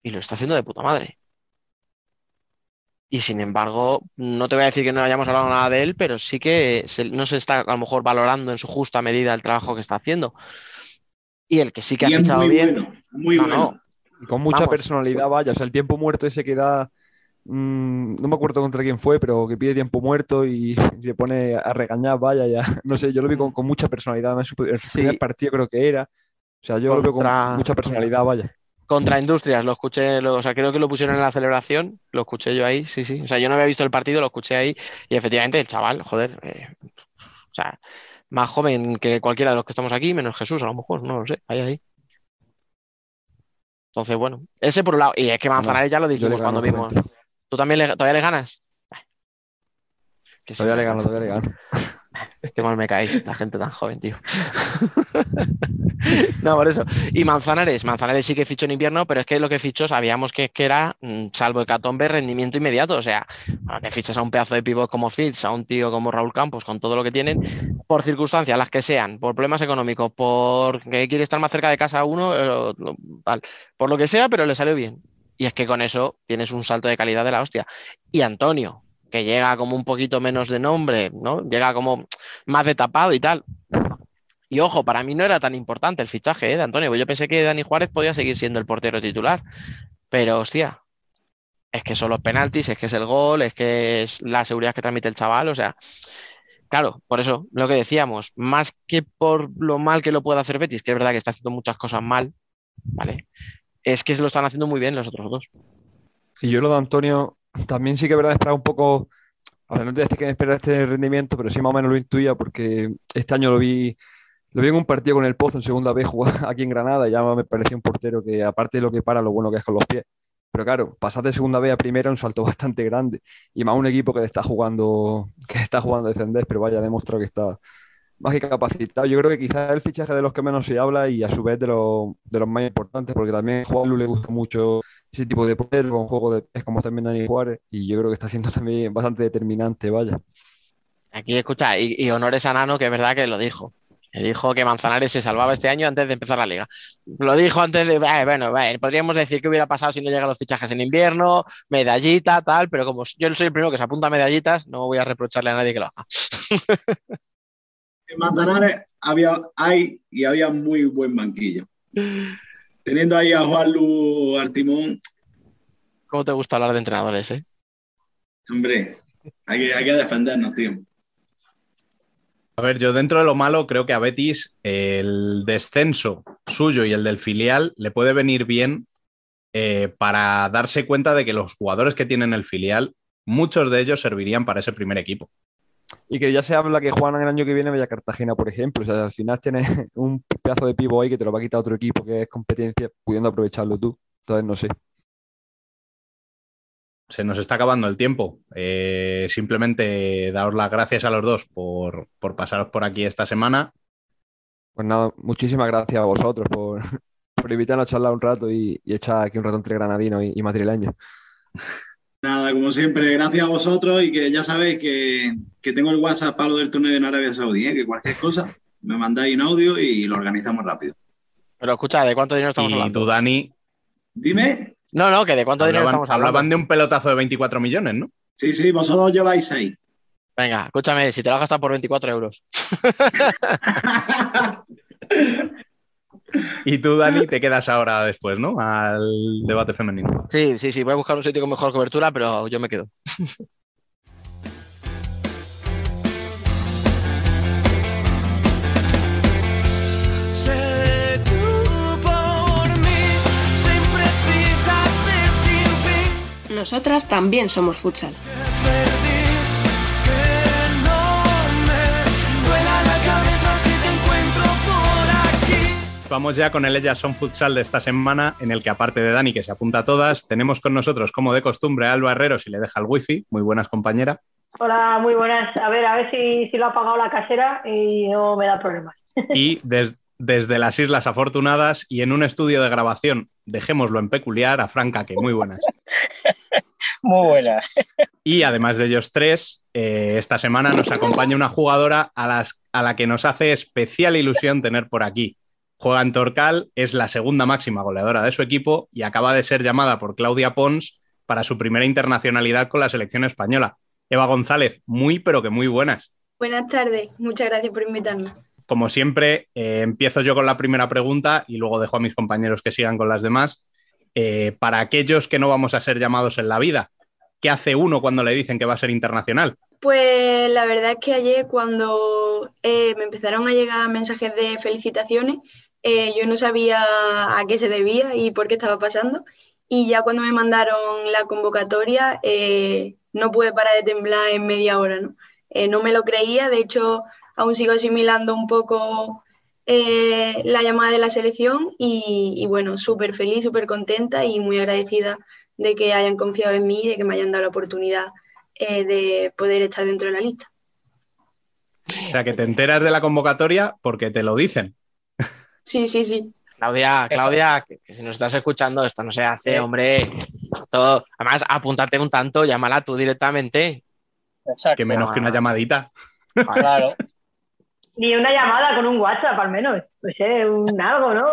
y lo está haciendo de puta madre. Y sin embargo, no te voy a decir que no hayamos hablado nada de él, pero sí que se, no se está a lo mejor valorando en su justa medida el trabajo que está haciendo. Y el que sí que ha Y es fichado muy bien. bueno, muy no, bueno. no, Y con mucha Vamos. personalidad, vaya. O sea, el tiempo muerto ese que da. Mm, no me acuerdo contra quién fue, pero que pide tiempo muerto y (laughs) se pone a regañar, vaya, ya. (laughs) No sé, yo lo vi con, con mucha personalidad. En su, en su Sí. primer partido creo que era. O sea, yo lo veo con mucha personalidad, vaya. Contra Industrias, lo escuché, lo- o sea, creo que lo pusieron en la celebración, lo escuché yo ahí, sí, sí. O sea, yo no había visto el partido, lo escuché ahí y efectivamente el chaval, joder, eh, o sea, más joven que cualquiera de los que estamos aquí, menos Jesús, a lo mejor, no lo sé, ahí, ahí. Entonces, bueno, ese por un lado. Y es que Manzanares ya lo le dijimos cuando vimos. dentro. ¿Tú también le, todavía le ganas? Que Todavía le gano, todavía le gano. (laughs) Qué mal me caéis, la gente tan joven, tío. (laughs) No, por eso. Y Manzanares, Manzanares sí que fichó en invierno, pero es que lo que fichó sabíamos que, que era, mm, salvo Hecatombe, rendimiento inmediato. O sea, te fichas a un pedazo de pivot como Fitz, a un tío como Raúl Campos, con todo lo que tienen, por circunstancias, las que sean, por problemas económicos, por que quiere estar más cerca de casa uno, eh, tal, por lo que sea, pero le salió bien. Y es que con eso tienes un salto de calidad de la hostia. Y Antonio, que llega como un poquito menos de nombre, ¿no? Llega como más de tapado y tal. Y ojo, para mí no era tan importante el fichaje ¿eh, de Antonio. Yo pensé que Dani Juárez podía seguir siendo el portero titular. Pero hostia, es que son los penaltis, es que es el gol, es que es la seguridad que transmite el chaval. O sea, claro, por eso lo que decíamos, más que por lo mal que lo pueda hacer Betis, que es verdad que está haciendo muchas cosas mal, ¿vale? Es que se lo están haciendo muy bien los otros dos. Y yo lo de Antonio también sí que es verdad esperaba un poco, o sea, no te que me este rendimiento, pero sí más o menos lo intuía porque este año lo vi, lo vi en un partido con el Pozo en segunda vez (laughs) jugar aquí en Granada ya me parecía un portero que aparte de lo que para, lo bueno que es con los pies. Pero claro, pasar de segunda vez a primera un salto (laughs) bastante grande y más un equipo que está jugando, que está jugando a descender, pero vaya, ha demostrado que está más que capacitado. Yo creo que quizás el fichaje de los que menos se habla y a su vez de, los de los más importantes, porque también a Juan Lu le gusta mucho ese tipo de portero, con juego de es como también Dani Juárez, y yo creo que está siendo también bastante determinante, vaya. Aquí escucha, y, honores a Nano, que es verdad que lo dijo. Que dijo que Manzanares se salvaba este año antes de empezar la liga. Lo dijo antes de. eh, bueno, eh, podríamos decir que hubiera pasado si no llegan los fichajes en invierno, medallita, tal, pero como yo soy el primero que se apunta a medallitas, no voy a reprocharle a nadie que lo haga. (laughs) En Manzanares había, hay y había muy buen banquillo. Teniendo ahí a Juan Lu Artimón, ¿Cómo te gusta hablar de entrenadores, eh? hombre, hay que, hay que defendernos, tío. A ver, yo dentro de lo malo creo que a Betis el descenso suyo y el del filial le puede venir bien eh, para darse cuenta de que los jugadores que tienen el filial, muchos de ellos servirían para ese primer equipo. Y que ya se habla que Juan el año que viene vaya a Cartagena, por ejemplo. O sea, al final tienes (laughs) un pedazo de pivo ahí que te lo va a quitar otro equipo que es competencia, pudiendo aprovecharlo tú. Entonces, no sé. Se nos está acabando el tiempo. Eh, simplemente daros las gracias a los dos por, por pasaros por aquí esta semana. Pues nada, muchísimas gracias a vosotros por, (laughs) por invitarnos a charlar un rato y, y echar aquí un rato entre granadinos y, y madrileños. (laughs) Nada, como siempre, gracias a vosotros y que ya sabéis que, que tengo el WhatsApp para lo del torneo en Arabia Saudí, ¿eh? que cualquier cosa me mandáis un audio y lo organizamos rápido. Pero escucha, ¿de cuánto dinero estamos Y hablando? tú, Dani, Dime, No, no, que de cuánto dinero estamos hablando. hablaban de un pelotazo de 24 millones, ¿no? sí, sí, vosotros lleváis seis. Venga, escúchame, si te lo has gastado por 24 euros. (laughs) (laughs) Y tú, Dani, te quedas ahora después, ¿no? Al debate femenino. Sí, sí, sí, voy a buscar un sitio con mejor cobertura, pero yo me quedo. (laughs) Nosotras también somos futsal. Vamos ya con el Ellas Son Futsal de esta semana, en el que aparte de Dani, que se apunta a todas, tenemos con nosotros, como de costumbre, a Alba Herrero, si le deja el wifi. Muy buenas, compañera. Hola, muy buenas. A ver, a ver si, si lo ha apagado la casera y no me da problemas. (laughs) Y des- desde las Islas Afortunadas y en un estudio de grabación, dejémoslo en peculiar, a Franca, que muy buenas. (laughs) Muy buenas. (laughs) Y además de ellos tres, eh, esta semana nos acompaña una jugadora a, las- a la que nos hace especial ilusión tener por aquí. Juega en Torcal, es la segunda máxima goleadora de su equipo y acaba de ser llamada por Claudia Pons para su primera internacionalidad con la selección española. Eva González, muy pero que muy buenas. Buenas tardes, muchas gracias por invitarme. como siempre, eh, empiezo yo con la primera pregunta y luego dejo a mis compañeros que sigan con las demás. Eh, para aquellos que no vamos a ser llamados en la vida, ¿qué hace uno cuando le dicen que va a ser internacional? Pues la verdad es que ayer cuando eh, me empezaron a llegar mensajes de felicitaciones, eh, yo no sabía a qué se debía y por qué estaba pasando. Y ya cuando me mandaron la convocatoria, eh, no pude parar de temblar en media hora, ¿no? Eh, no me lo creía, de hecho, aún sigo asimilando un poco la llamada de la selección y, y bueno, súper feliz, súper contenta y muy agradecida de que hayan confiado en mí y de que me hayan dado la oportunidad de poder estar dentro de la lista. O sea, que te enteras de la convocatoria porque te lo dicen. Sí, sí, sí. Claudia, Claudia, que, que si nos estás escuchando, esto no se hace, Sí. hombre. Todo, además, apúntate un tanto, llámala tú directamente. Exacto. Que menos que una llamadita. Claro. Ni una llamada con un WhatsApp, al menos. No sé, un algo, ¿no?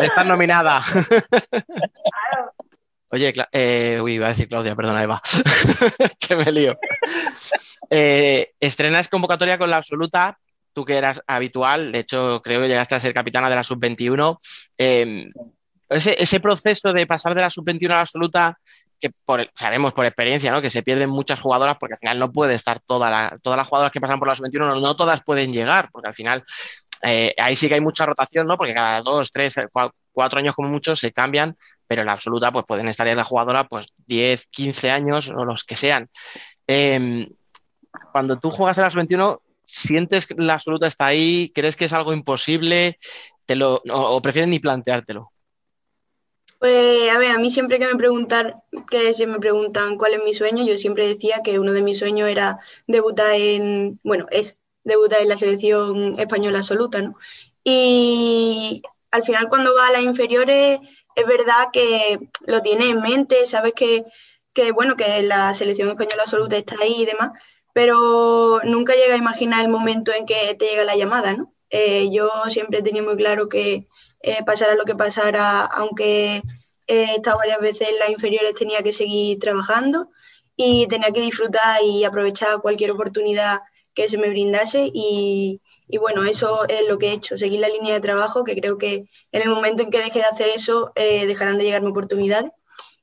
Estás nominada. (laughs) Oye, Cla- eh, uy, iba a decir Claudia, perdona, Eva. (laughs) que me lío. Eh, estrenas convocatoria con la absoluta, tú que eras habitual, de hecho, creo que llegaste a ser capitana de la sub-21. Eh, ese, ese proceso de pasar de la sub-21 a la absoluta, que por, sabemos por experiencia, ¿no? Que se pierden muchas jugadoras porque al final no puede estar toda la, todas las jugadoras que pasan por la sub-21, no, todas pueden llegar, porque al final eh, ahí sí que hay mucha rotación, ¿no? Porque cada dos, tres, cua- cuatro años como mucho se cambian, pero en la absoluta pues pueden estar en la jugadora pues 10, 15 años o los que sean. Eh, cuando tú juegas en la sub-21, ¿sientes que la absoluta está ahí? ¿Crees que es algo imposible? ¿Te lo, o, prefieres ni planteártelo? Pues a ver, a mí siempre que me preguntan, que se me preguntan cuál es mi sueño, yo siempre decía que uno de mis sueños era debutar en, bueno, es debutar en la selección española absoluta, ¿no? Y al final cuando va a las inferiores es verdad que lo tienes en mente, sabes que, que bueno, que la selección española absoluta está ahí y demás, pero nunca llega a imaginar el momento en que te llega la llamada, ¿no? Eh, yo siempre he tenido muy claro que eh, pasara lo que pasara, aunque he estado varias veces en las inferiores, tenía que seguir trabajando y tenía que disfrutar y aprovechar cualquier oportunidad que se me brindase y, y bueno, eso es lo que he hecho, seguir la línea de trabajo, que creo que en el momento en que deje de hacer eso, eh, dejarán de llegarme oportunidades.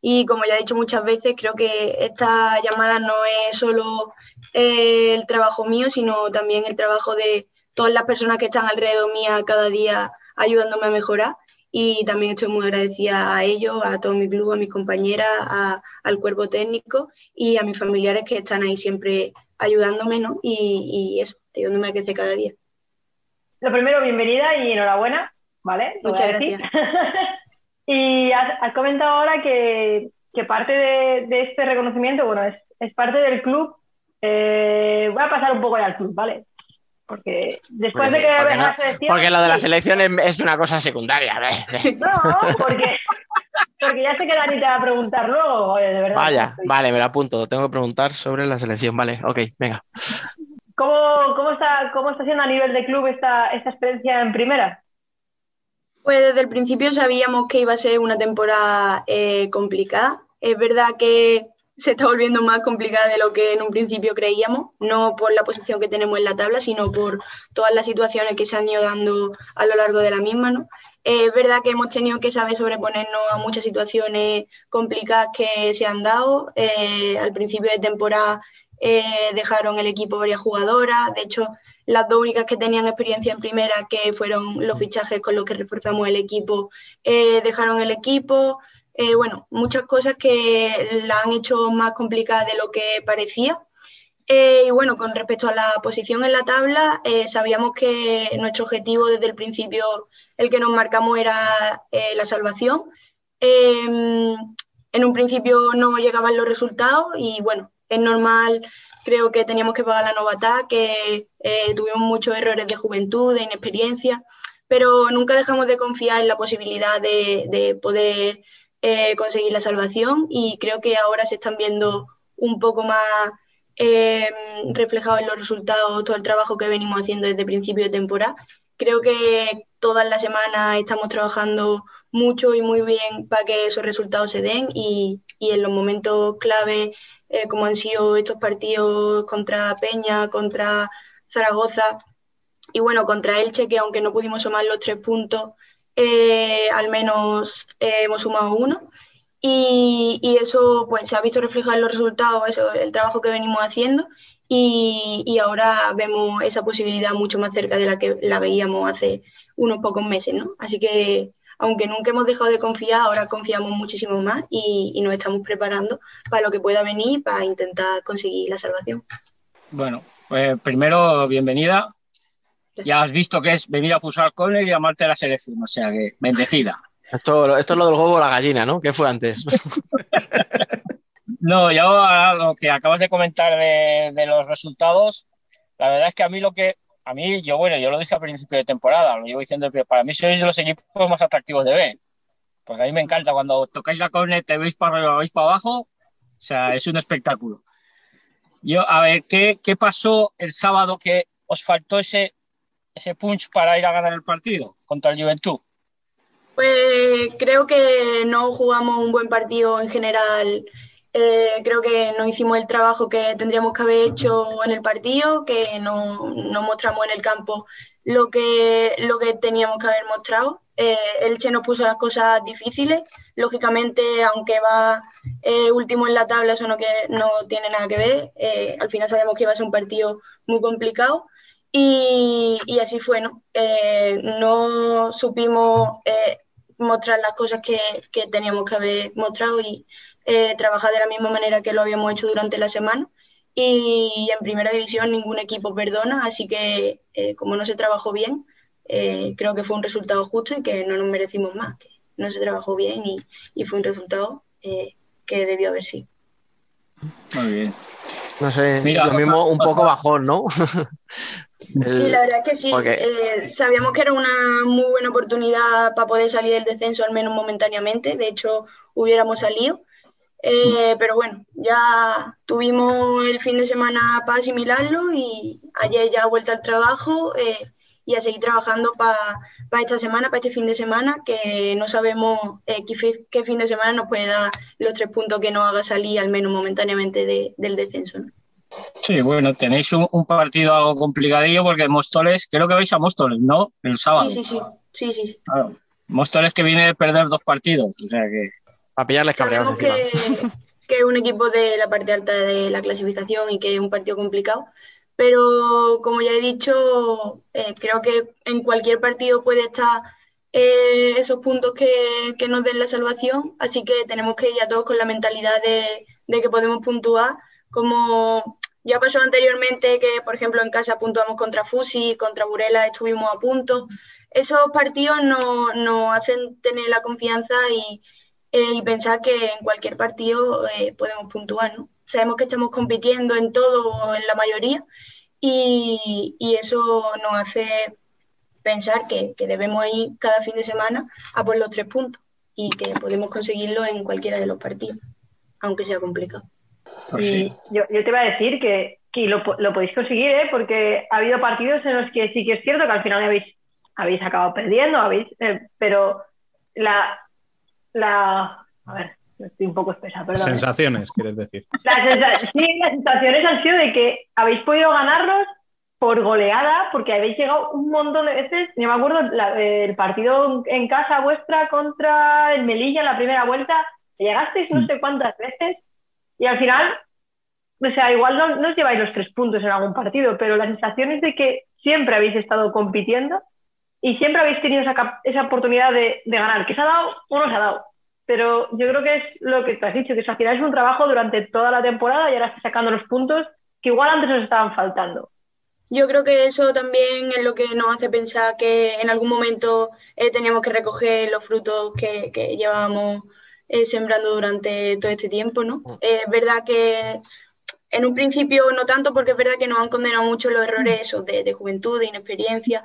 Y como ya he dicho muchas veces, creo que esta llamada no es solo eh, el trabajo mío, sino también el trabajo de todas las personas que están alrededor mía cada día ayudándome a mejorar. Y también estoy muy agradecida a ellos, a todo mi club, a mis compañeras, a- al cuerpo técnico y a mis familiares que están ahí siempre ayudándome, ¿no? Y, y eso, ayudándome a crecer cada día. Lo primero, bienvenida y enhorabuena, ¿vale? Lo Muchas gracias. (laughs) y has, has comentado ahora que, que parte de, de este reconocimiento, bueno, es, es parte del club. Eh, voy a pasar un poco ya al club, ¿vale? Porque después Porque de que porque no- la selección... Porque lo de la selección es, es una cosa secundaria. (laughs) No, porque, porque ya sé que Dani te va a preguntar luego, oye, de verdad. Vaya, estoy- vale, me lo apunto. Tengo que preguntar sobre la selección. Vale, ok, venga. ¿Cómo, cómo, está, ¿Cómo está siendo a nivel de club esta, esta experiencia en primera? Pues desde el principio sabíamos que iba a ser una temporada eh, complicada. Es verdad que se está volviendo más complicada de lo que en un principio creíamos, no por la posición que tenemos en la tabla, sino por todas las situaciones que se han ido dando a lo largo de la misma. ¿no? Es verdad que hemos tenido que saber sobreponernos a muchas situaciones complicadas que se han dado. Eh, al principio de temporada eh, dejaron el equipo varias jugadoras, de hecho las dos únicas que tenían experiencia en primera, que fueron los fichajes con los que reforzamos el equipo, eh, dejaron el equipo. Eh, bueno, muchas cosas que la han hecho más complicada de lo que parecía. Eh, y bueno, con respecto a la posición en la tabla, eh, sabíamos que nuestro objetivo desde el principio, el que nos marcamos, era eh, la salvación. Eh, en un principio no llegaban los resultados y bueno, es normal creo que teníamos que pagar la novatá, que eh, tuvimos muchos errores de juventud, de inexperiencia, pero nunca dejamos de confiar en la posibilidad de, de poder eh, conseguir la salvación y creo que ahora se están viendo un poco más eh, reflejados en los resultados todo el trabajo que venimos haciendo desde principio de temporada. Creo que todas las semanas estamos trabajando mucho y muy bien para que esos resultados se den y, y en los momentos clave eh, como han sido estos partidos contra Peña, contra Zaragoza, y bueno, contra Elche, que aunque no pudimos sumar los tres puntos, eh, al menos eh, hemos sumado uno. Y, eso pues se ha visto reflejado en los resultados, eso, el trabajo que venimos haciendo y, y, ahora vemos esa posibilidad mucho más cerca de la que la veíamos hace unos pocos meses, ¿no? Así que aunque nunca hemos dejado de confiar, ahora confiamos muchísimo más y, y nos estamos preparando para lo que pueda venir para intentar conseguir la salvación. Bueno, pues primero, bienvenida. Ya has visto que es venir a Fusar con él y llamarte a la selección, o sea que bendecida. Esto, esto es lo del huevo o la gallina, ¿no? ¿Qué fue antes? (laughs) no, ya lo que acabas de comentar de, de, los resultados, la verdad es que a mí lo que, a mí, yo bueno, yo lo dije al principio de temporada, lo llevo diciendo, para mí sois de los equipos más atractivos de ver, porque a mí me encanta cuando tocáis la cornet, te veis para arriba, veis para abajo, o sea, es un espectáculo. Yo, a ver, ¿qué, qué pasó el sábado que os faltó ese, ese punch para ir a ganar el partido contra el Juventud? Pues creo que no jugamos un buen partido en general. Eh, creo que no hicimos el trabajo que tendríamos que haber hecho en el partido, que no, mostramos en el campo lo que, lo que teníamos que haber mostrado. Eh, Elche nos puso las cosas difíciles. Lógicamente, aunque va eh, último en la tabla, eso no, no tiene nada que ver. Eh, al final sabemos que iba a ser un partido muy complicado. Y, y así fue, ¿no? Eh, no supimos eh, mostrar las cosas que, que, teníamos que haber mostrado y eh, trabajar de la misma manera que lo habíamos hecho durante la semana. Y en primera división ningún equipo perdona, así que eh, como no se trabajó bien, eh, creo que fue un resultado justo y que no nos merecimos más, que no se trabajó bien y, y fue un resultado que debió haber sido. Muy bien. No sé, Mira, lo mismo un poco bajón, ¿no? (laughs) El... Sí, la verdad es que sí. Porque... Eh, sabíamos que era una muy buena oportunidad para poder salir del descenso, al menos momentáneamente. De hecho, hubiéramos salido. Eh, pero bueno, ya tuvimos el fin de semana para asimilarlo y ayer ya vuelta al trabajo eh, y a seguir trabajando para pa esta semana, para este fin de semana, que no sabemos eh, qué, qué, fin de semana nos puede dar los tres puntos que nos haga salir al menos momentáneamente de, del descenso. ¿no? Sí, bueno, tenéis un, un, partido algo complicadillo porque Móstoles, creo que vais a Móstoles, ¿no? El sábado. Sí, sí, sí. sí, sí. Claro. Móstoles que viene de perder dos partidos, o sea que... A pillarles cabreados. Que, que es un equipo de la parte alta de la clasificación y que es un partido complicado, pero como ya he dicho, eh, creo que en cualquier partido puede estar eh, esos puntos que, que, nos den la salvación, así que tenemos que ir a todos con la mentalidad de, de que podemos puntuar como ya pasó anteriormente que, por ejemplo, en casa puntuamos contra Fusi, contra Burela estuvimos a punto. Esos partidos nos no hacen tener la confianza y, eh, pensar que en cualquier partido eh, podemos puntuar. ¿no? Sabemos que estamos compitiendo en todo o en la mayoría y, y eso nos hace pensar que, que, debemos ir cada fin de semana a por los tres puntos y que podemos conseguirlo en cualquiera de los partidos, aunque sea complicado. Pues sí. yo, yo, te iba a decir que, que lo, lo, podéis conseguir, ¿eh? porque ha habido partidos en los que sí que es cierto que al final habéis, habéis acabado perdiendo, habéis, eh, pero la, la. A ver, estoy un poco espesa, perdón. Sensaciones, quieres decir. Sensa sí, las sensaciones han sido de que habéis podido ganarlos por goleada, porque habéis llegado un montón de veces. Yo me acuerdo la, el partido en casa vuestra contra el Melilla en la primera vuelta, llegasteis no sé cuántas veces y al final, o sea, igual no, no os lleváis los tres puntos en algún partido, pero la sensación es de que siempre habéis estado compitiendo y siempre habéis tenido esa, esa oportunidad de, de, ganar, que se ha dado o no se ha dado. Pero yo creo que es lo que te has dicho, que al final es un trabajo durante toda la temporada y ahora estás sacando los puntos que igual antes nos estaban faltando. Yo creo que eso también es lo que nos hace pensar que en algún momento eh, teníamos que recoger los frutos que, que llevábamos eh, sembrando durante todo este tiempo, ¿no? Es eh, verdad que en un principio no tanto, porque es verdad que nos han condenado mucho los errores esos de, de juventud, de inexperiencia,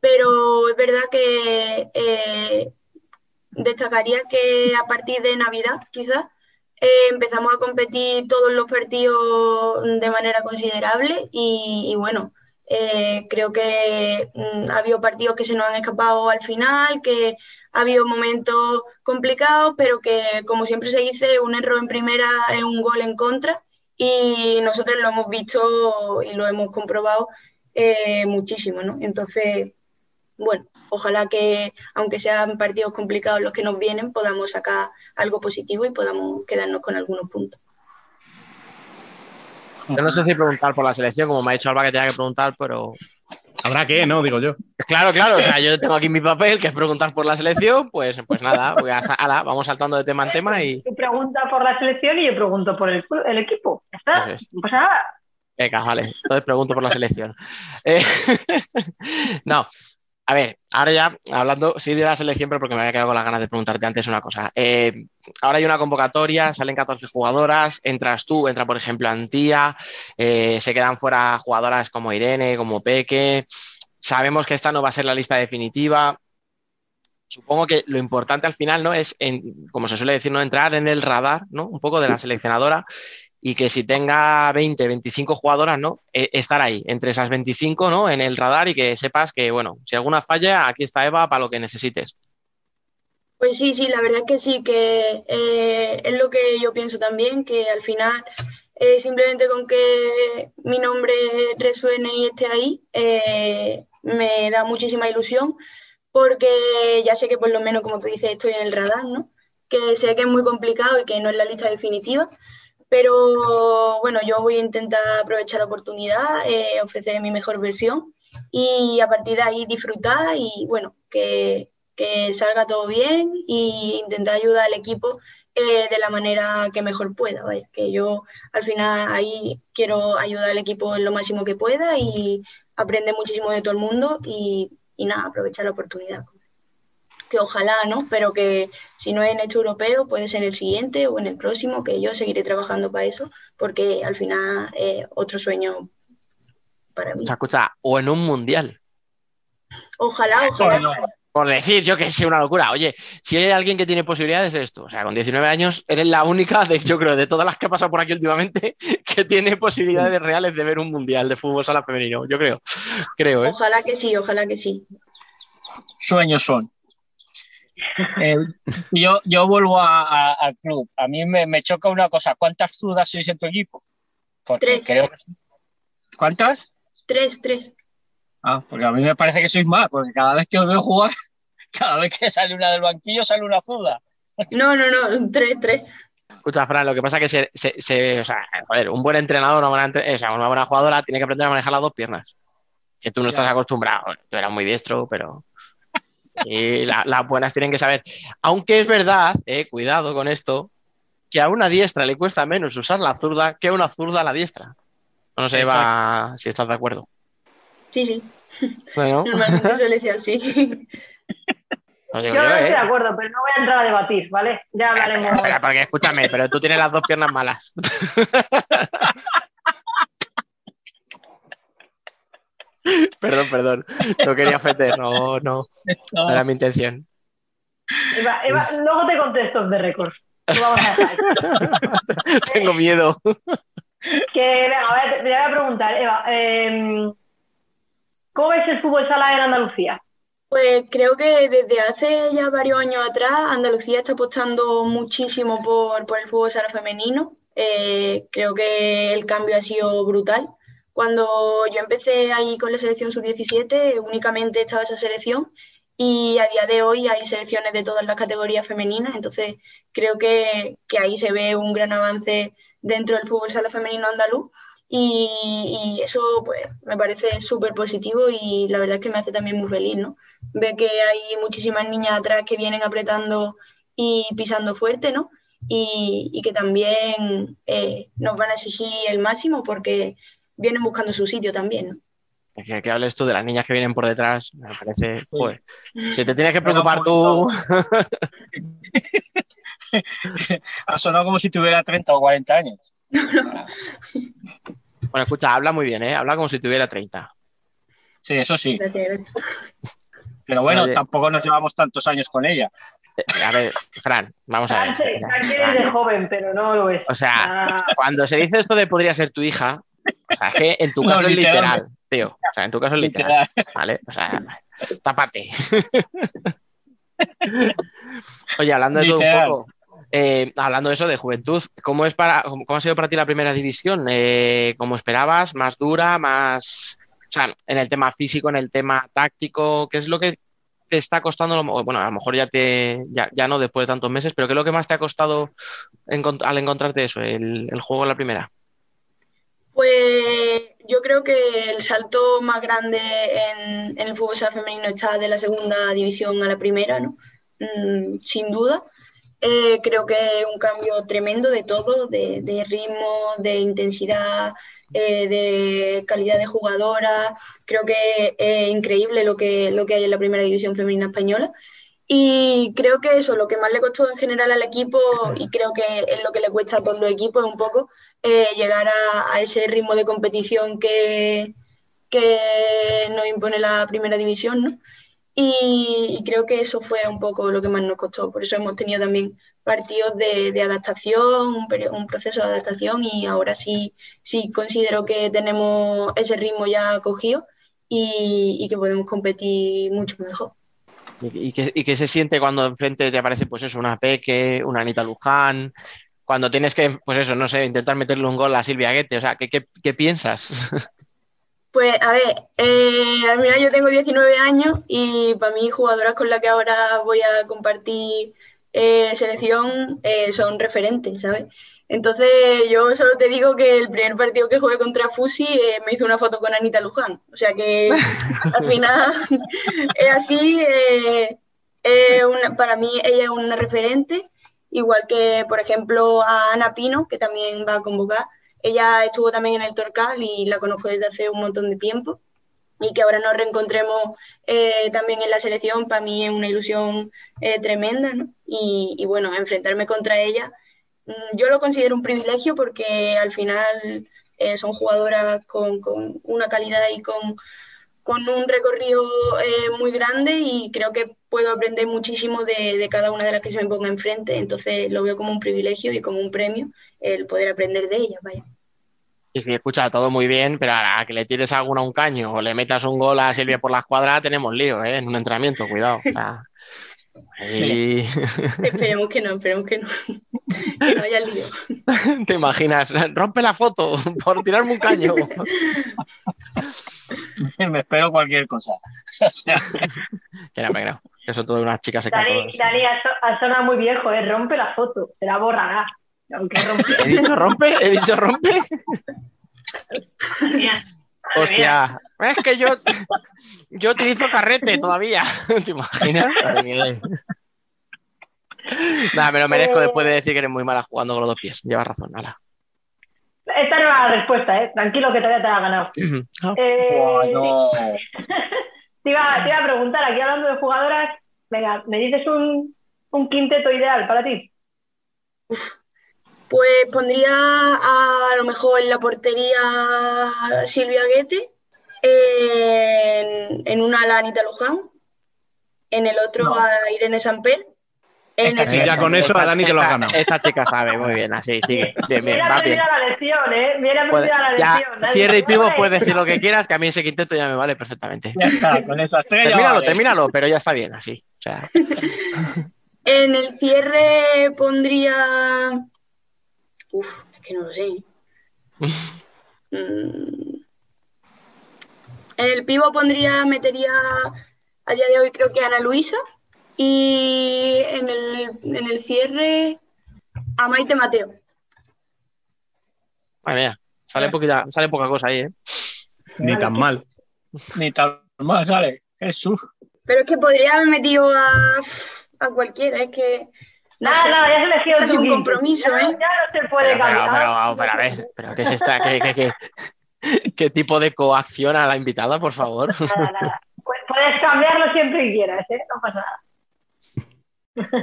pero es verdad que eh, destacaría que a partir de Navidad, quizás, eh, empezamos a competir todos los partidos de manera considerable y, y bueno, eh, creo que mm, ha habido partidos que se nos han escapado al final, que ha habido momentos complicados, pero que, como siempre se dice, un error en primera es un gol en contra y nosotros lo hemos visto y lo hemos comprobado eh, muchísimo, ¿no? Entonces, bueno, ojalá que, aunque sean partidos complicados los que nos vienen, podamos sacar algo positivo y podamos quedarnos con algunos puntos. Yo no sé si preguntar por la selección, como me ha dicho Alba que tenía que preguntar, pero Habrá que, ¿no? Digo yo. Claro, claro, o sea, yo tengo aquí mi papel, que es preguntar por la selección, pues, pues nada, voy a- ala, vamos saltando de tema en tema y Tú preguntas por la selección y yo pregunto por el, equipo. Ya está, Eso es. no pasa nada. venga, vale, entonces pregunto por la selección. Eh, (laughs) no, a ver, ahora ya hablando, sí de la selección, pero porque me había quedado con las ganas de preguntarte antes una cosa. Eh, ahora hay una convocatoria, salen 14 jugadoras, entras tú, entra por ejemplo Antía, eh, se quedan fuera jugadoras como Irene, como Peque. Sabemos que esta no va a ser la lista definitiva. Supongo que lo importante al final, ¿no? Es, como se suele decir, ¿no? Entrar en el radar, ¿no? Un poco de la seleccionadora y que si tenga 20, 25 jugadoras, ¿no? Eh, estar ahí, entre esas 25, ¿no? En el radar y que sepas que, bueno, si alguna falla, aquí está Eva para lo que necesites. Pues sí, sí, la verdad es que sí, que eh, es lo que yo pienso también, que al final eh, simplemente con que mi nombre resuene y esté ahí, eh, me da muchísima ilusión, porque ya sé que por lo menos, como tú dices, estoy en el radar, ¿no? Que sé que es muy complicado y que no es la lista definitiva, pero bueno, yo voy a intentar aprovechar la oportunidad, eh, ofrecer mi mejor versión y a partir de ahí disfrutar y bueno, que, que salga todo bien e intentar ayudar al equipo eh, de la manera que mejor pueda, vaya, que yo al final ahí quiero ayudar al equipo lo máximo que pueda y aprender muchísimo de todo el mundo y, y nada, aprovechar la oportunidad. Que ojalá, ¿no? Pero que si no es en este europeo, puede ser en el siguiente o en el próximo, que yo seguiré trabajando para eso, porque al final es otro sueño para mí. O sea, escucha, o en un mundial. Ojalá, ojalá. Por decir, yo que sé, una locura. Oye, si hay alguien que tiene posibilidades es esto. O sea, con 19 años eres la única, de, yo creo, de todas las que ha pasado por aquí últimamente, (laughs) que tiene posibilidades reales de ver un mundial de fútbol sala femenino. Yo creo, creo, ¿eh? Ojalá que sí, ojalá que sí. Sueños son. Eh, yo, yo vuelvo a- a- al club. A mí me, me choca una cosa. ¿Cuántas zurdas sois en tu equipo? Porque Tres. creo que... ¿Cuántas? Tres, tres. Ah, porque a mí me parece que sois más, porque cada vez que os veo jugar, (laughs) cada vez que sale una del banquillo, sale una zurda. No, no, no, tres, tres. Escucha, Fran, lo que pasa es que se, se- se- o sea, joder, un buen entrenador, una buena, entre- o sea, una buena jugadora tiene que aprender a manejar las dos piernas. Que tú no estás acostumbrado. Tú eras muy diestro, pero. Y la- las buenas tienen que saber. Aunque es verdad, eh, cuidado con esto, que a una diestra le cuesta menos usar la zurda que a una zurda la diestra. No sé, Eva, si estás de acuerdo. Sí, sí. Bueno, (laughs) Normalmente suele ser así. Yo no estoy de ¿eh? acuerdo, pero no voy a entrar a debatir, ¿vale? Ya hablaremos. Espera, porque escúchame, pero tú tienes las dos piernas malas. (laughs) (laughs) perdón, perdón. No quería ofender, no, no. No era mi intención. Eva, Eva, luego te contesto de récord. (laughs) Tengo miedo. Que, venga, a ver, te te voy a preguntar, Eva, eh, ¿cómo ves el fútbol sala en Andalucía? Pues creo que desde hace ya varios años atrás Andalucía está apostando muchísimo por, por el fútbol sala femenino. Eh, creo que el cambio ha sido brutal. Cuando yo empecé ahí con la selección sub-17, únicamente estaba esa selección y a día de hoy hay selecciones de todas las categorías femeninas, entonces creo que, que ahí se ve un gran avance dentro del fútbol sala femenino andaluz y, y eso pues me parece súper positivo y la verdad es que me hace también muy feliz, ¿no? Ver que hay muchísimas niñas atrás que vienen apretando y pisando fuerte, ¿no? Y, y que también eh, nos van a exigir el máximo porque vienen buscando su sitio también, ¿no? Que, que hables tú de las niñas que vienen por detrás, me parece. Joder. (laughs) Si te tienes que preocupar tú. (laughs) Ha sonado como si tuviera 30 o 40 años. Bueno, escucha, habla muy bien, ¿eh? Habla como si tuviera 30. Sí, eso sí. Pero bueno, Oye. tampoco nos llevamos tantos años con ella. Eh, A ver, Fran, vamos a ver. Sánchez Sánchez es de joven, pero no lo es. O sea, Ah, cuando se dice esto de podría ser tu hija, o sea, es que en tu No, caso es literal. tío. O sea, en tu caso es literal, ¿vale? O sea, tápate. (laughs) Oye, hablando de todo un poco, eh, hablando de eso de juventud, ¿cómo es para, cómo, cómo ha sido para ti la primera división? Eh, ¿Cómo esperabas? ¿Más dura? ¿Más O sea, en el tema físico, en el tema táctico, ¿qué es lo que te está costando? Bueno, a lo mejor ya te, ya, ya no después de tantos meses, pero ¿qué es lo que más te ha costado encont- al encontrarte eso, el, el juego en la primera? Pues yo creo que el salto más grande en, el fútbol femenino está de la segunda división a la primera, ¿no? Mm, sin duda. Eh, creo que es un cambio tremendo de todo, de, de ritmo, de intensidad, eh, de calidad de jugadora. Creo que es increíble lo que, lo que hay en la primera división femenina española. Y creo que eso, lo que más le costó en general al equipo, y creo que es lo que le cuesta a todos los equipos, es un poco eh, llegar a, a ese ritmo de competición que, que nos impone la primera división, ¿no? Y, y creo que eso fue un poco lo que más nos costó. Por eso hemos tenido también partidos de, de adaptación, un, un proceso de adaptación y ahora sí, sí considero que tenemos ese ritmo ya cogido y, y que podemos competir mucho mejor. ¿Y, y qué, y qué se siente cuando enfrente te aparece, pues eso, una Peque, una Anita Luján? Cuando tienes que, pues eso, no sé, intentar meterle un gol a Silvia Guete, o sea, ¿qué, qué, qué piensas? (laughs) Pues a ver, eh, al final yo tengo 19 años y para mí jugadoras con las que ahora voy a compartir eh, selección eh, son referentes, ¿sabes? Entonces yo solo te digo que el primer partido que jugué contra Fusi eh, me hizo una foto con Anita Luján. O sea que (laughs) al final (laughs) es así, una- para mí ella es una referente, igual que por ejemplo a Ana Pino, que también va a convocar. Ella estuvo también en el Torcal y la conozco desde hace un montón de tiempo. Y que ahora nos reencontremos eh, también en la selección, para mí es una ilusión eh, tremenda, y bueno, enfrentarme contra ella, mm, yo lo considero un privilegio porque al final eh, son jugadoras con, con una calidad y con, con un recorrido eh, muy grande y creo que puedo aprender muchísimo de, de cada una de las que se me ponga enfrente. Entonces lo veo como un privilegio y como un premio el poder aprender de ellas, vaya. Y que escucha todo muy bien, pero a que le tires alguna un caño o le metas un gol a Silvia por la escuadra, tenemos lío, ¿eh? En un entrenamiento, cuidado. o sea, (laughs) ahí- Esperemos que no, esperemos que no. (laughs) que no haya lío. (laughs) ¿Te imaginas? Rompe la foto por tirarme un caño. (laughs) Me espero cualquier cosa. Que no, creo. Que son todas unas chicas Dani, secas. Dani ha, so- ha sonado muy viejo, ¿eh? Rompe la foto, se la borrará. Aunque rompe. ¿He dicho rompe? ¿He dicho rompe? Hostia, es que yo, yo utilizo carrete todavía. (laughs) ¿Te imaginas? Nada, me lo merezco después de decir que eres muy mala jugando con los dos pies. Llevas razón, nada. Esta no era la respuesta, ¿eh? Tranquilo que todavía te la has ganado. Eh, Buah, no. (laughs) te, iba, te iba a preguntar, aquí hablando de jugadoras, venga, ¿me dices un, un quinteto ideal para ti? Pues pondría a, a lo mejor en la portería a Silvia Guete, en, en una a la Anita Luján, en el otro a Irene Samper. En Esta chica ya con eso a Dani te lo has Esta- ganado. Esta chica sabe, muy bien, así, sigue. (laughs) Bien, bien, Viene va bien. la lección, ¿eh? Puede- aprendida la ya, lección. Cierre y pivo, puedes decir lo que quieras, que a mí ese quinteto ya me vale perfectamente. Ya está, con esas tres Termínalo, vale. termínalo, pero ya está bien, así. O sea, (laughs) En el cierre pondría. Uf, es que no lo sé. (laughs) Mm. En el pivo pondría, metería a día de hoy creo que a Ana Luisa. Y en el, en el cierre a Maite Mateo. madre mía, sale poquita, sale poca cosa ahí, ¿eh? Ni tan mal. Ni tan mal sale. Jesús. Pero es que podría haber metido a, a cualquiera, es que. no Nada, sé. nada, ya has elegido Es tu un compromiso, ya, ¿eh? Ya no se puede Pero, pero, cambiar. pero, pero, a ver, pero ¿qué es esta? ¿Qué, qué, qué- qué tipo de coacción a la invitada, por favor? Nada, nada. Pu- Puedes cambiarlo siempre que quieras, ¿eh? No pasa nada.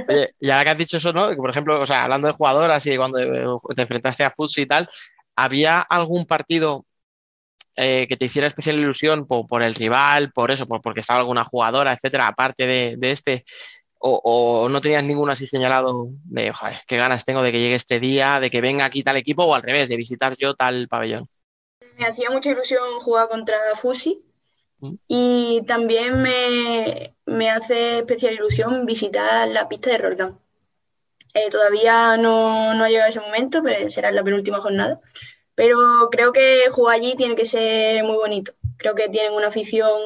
Oye, y ahora que has dicho eso, ¿no? Por ejemplo, o sea, hablando de jugadoras y cuando eh, te enfrentaste a Futsi y tal, ¿había algún partido eh, que te hiciera especial ilusión por, el rival, por eso, por, porque estaba alguna jugadora, etcétera, aparte de, este? O, no tenías ninguno así señalado de, joder, qué ganas tengo de que llegue este día, de que venga aquí tal equipo, o al revés, de visitar yo tal pabellón? Me hacía mucha ilusión jugar contra Fusi. Y también me, me hace especial ilusión visitar la pista de Roldán. Eh, todavía no, no ha llegado ese momento, pero será la penúltima jornada. Pero creo que jugar allí tiene que ser muy bonito. creo que tienen una afición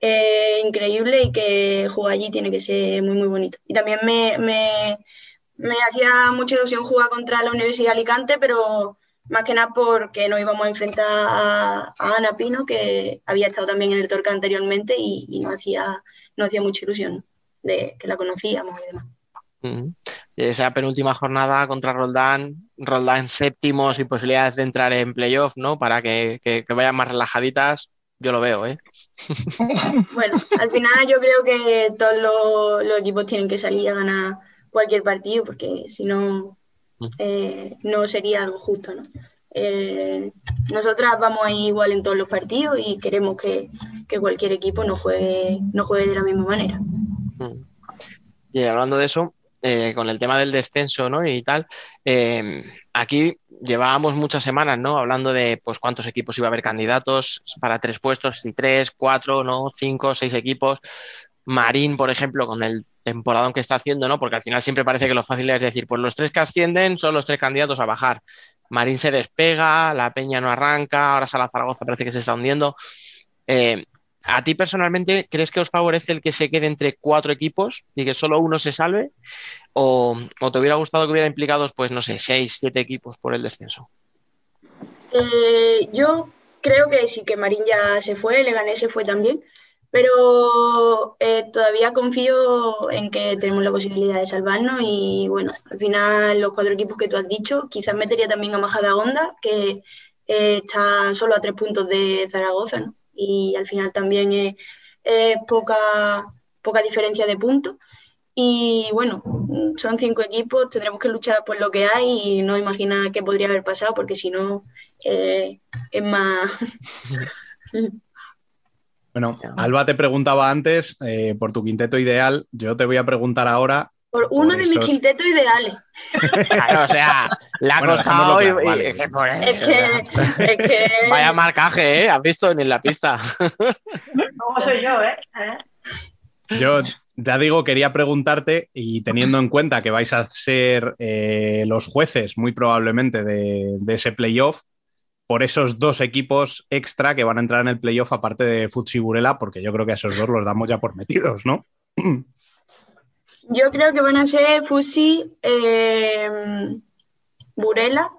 eh, increíble y que jugar allí tiene que ser muy, muy bonito. Y también me, me, me hacía mucha ilusión jugar contra la Universidad de Alicante, pero más que nada porque nos íbamos a enfrentar a, a Ana Pino, que había estado también en el Torca anteriormente y, y nos, hacía, nos hacía mucha ilusión de que la conocíamos y demás. Mm. Esa penúltima jornada contra Roldán, Roldán séptimo sin posibilidades de entrar en playoff, ¿no? Para que, que- que vayan más relajaditas, yo lo veo, ¿eh? (laughs) Bueno, al final yo creo que todos los, los equipos tienen que salir a ganar cualquier partido porque si no, eh, no sería algo justo, ¿no? Eh, nosotras vamos a ir igual en todos los partidos y queremos que, que cualquier equipo no juegue, no juegue de la misma manera. Y hablando de eso, eh, con el tema del descenso, ¿no? Y tal, eh, aquí llevábamos muchas semanas, ¿no? Hablando de pues cuántos equipos iba a haber candidatos para tres puestos, si tres, cuatro, ¿no? Cinco, seis equipos. Marín, por ejemplo, con el temporadón que está haciendo, ¿no? Porque al final siempre parece que lo fácil es decir, pues los tres que ascienden son los tres candidatos a bajar. Marín se despega, la Peña no arranca, ahora Sala Zaragoza parece que se está hundiendo. Eh, ¿A ti personalmente crees que os favorece el que se quede entre cuatro equipos y que solo uno se salve? ¿O, o te hubiera gustado que hubiera implicados, pues no sé, seis, siete equipos por el descenso? Eh, yo creo que sí, que Marín ya se fue, Leganés se fue también, pero eh, todavía confío en que tenemos la posibilidad de salvarnos y bueno, al final los cuatro equipos que tú has dicho, quizás metería también a Majadahonda, que eh, está solo a tres puntos de Zaragoza. Y al final también es, es poca, poca diferencia de puntos. Y bueno, son cinco equipos, tendremos que luchar por lo que hay y no imaginar qué podría haber pasado, porque si no, eh, es más. (laughs) Bueno, Alba te preguntaba antes eh, por tu quinteto ideal. Yo te voy a preguntar ahora. Por uno Por de mis quintetos ideales. Claro, o sea, le ha Bueno, costado y- claro, y- vale. es que Es que, es (laughs) que Vaya marcaje, ¿eh? ¿Has visto? Ni en la pista. (laughs) ¿Cómo soy yo, eh? ¿Eh? (laughs) Yo ya digo, quería preguntarte, y teniendo en cuenta que vais a ser eh, los jueces, muy probablemente, de, de ese playoff, por esos dos equipos extra que van a entrar en el playoff, aparte de Futsi y Burela, porque yo creo que a esos dos los damos ya por metidos, ¿no? yo creo que van a ser Fusi, eh, Burela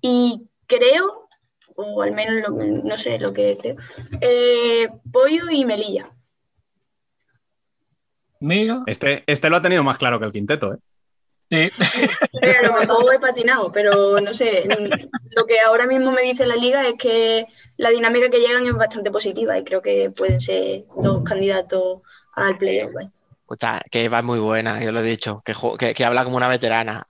y creo, o al menos lo no sé lo que creo, eh, Pollo y Melilla. Mira, Este, este lo ha tenido más claro que el quinteto, ¿eh? Sí. Eh, a lo mejor he patinado, pero no sé. Lo que ahora mismo me dice la liga es que la dinámica que llegan es bastante positiva y creo que pueden ser dos candidatos al playoff. Escucha, que va muy buena, yo lo he dicho, que, que- que habla como una veterana.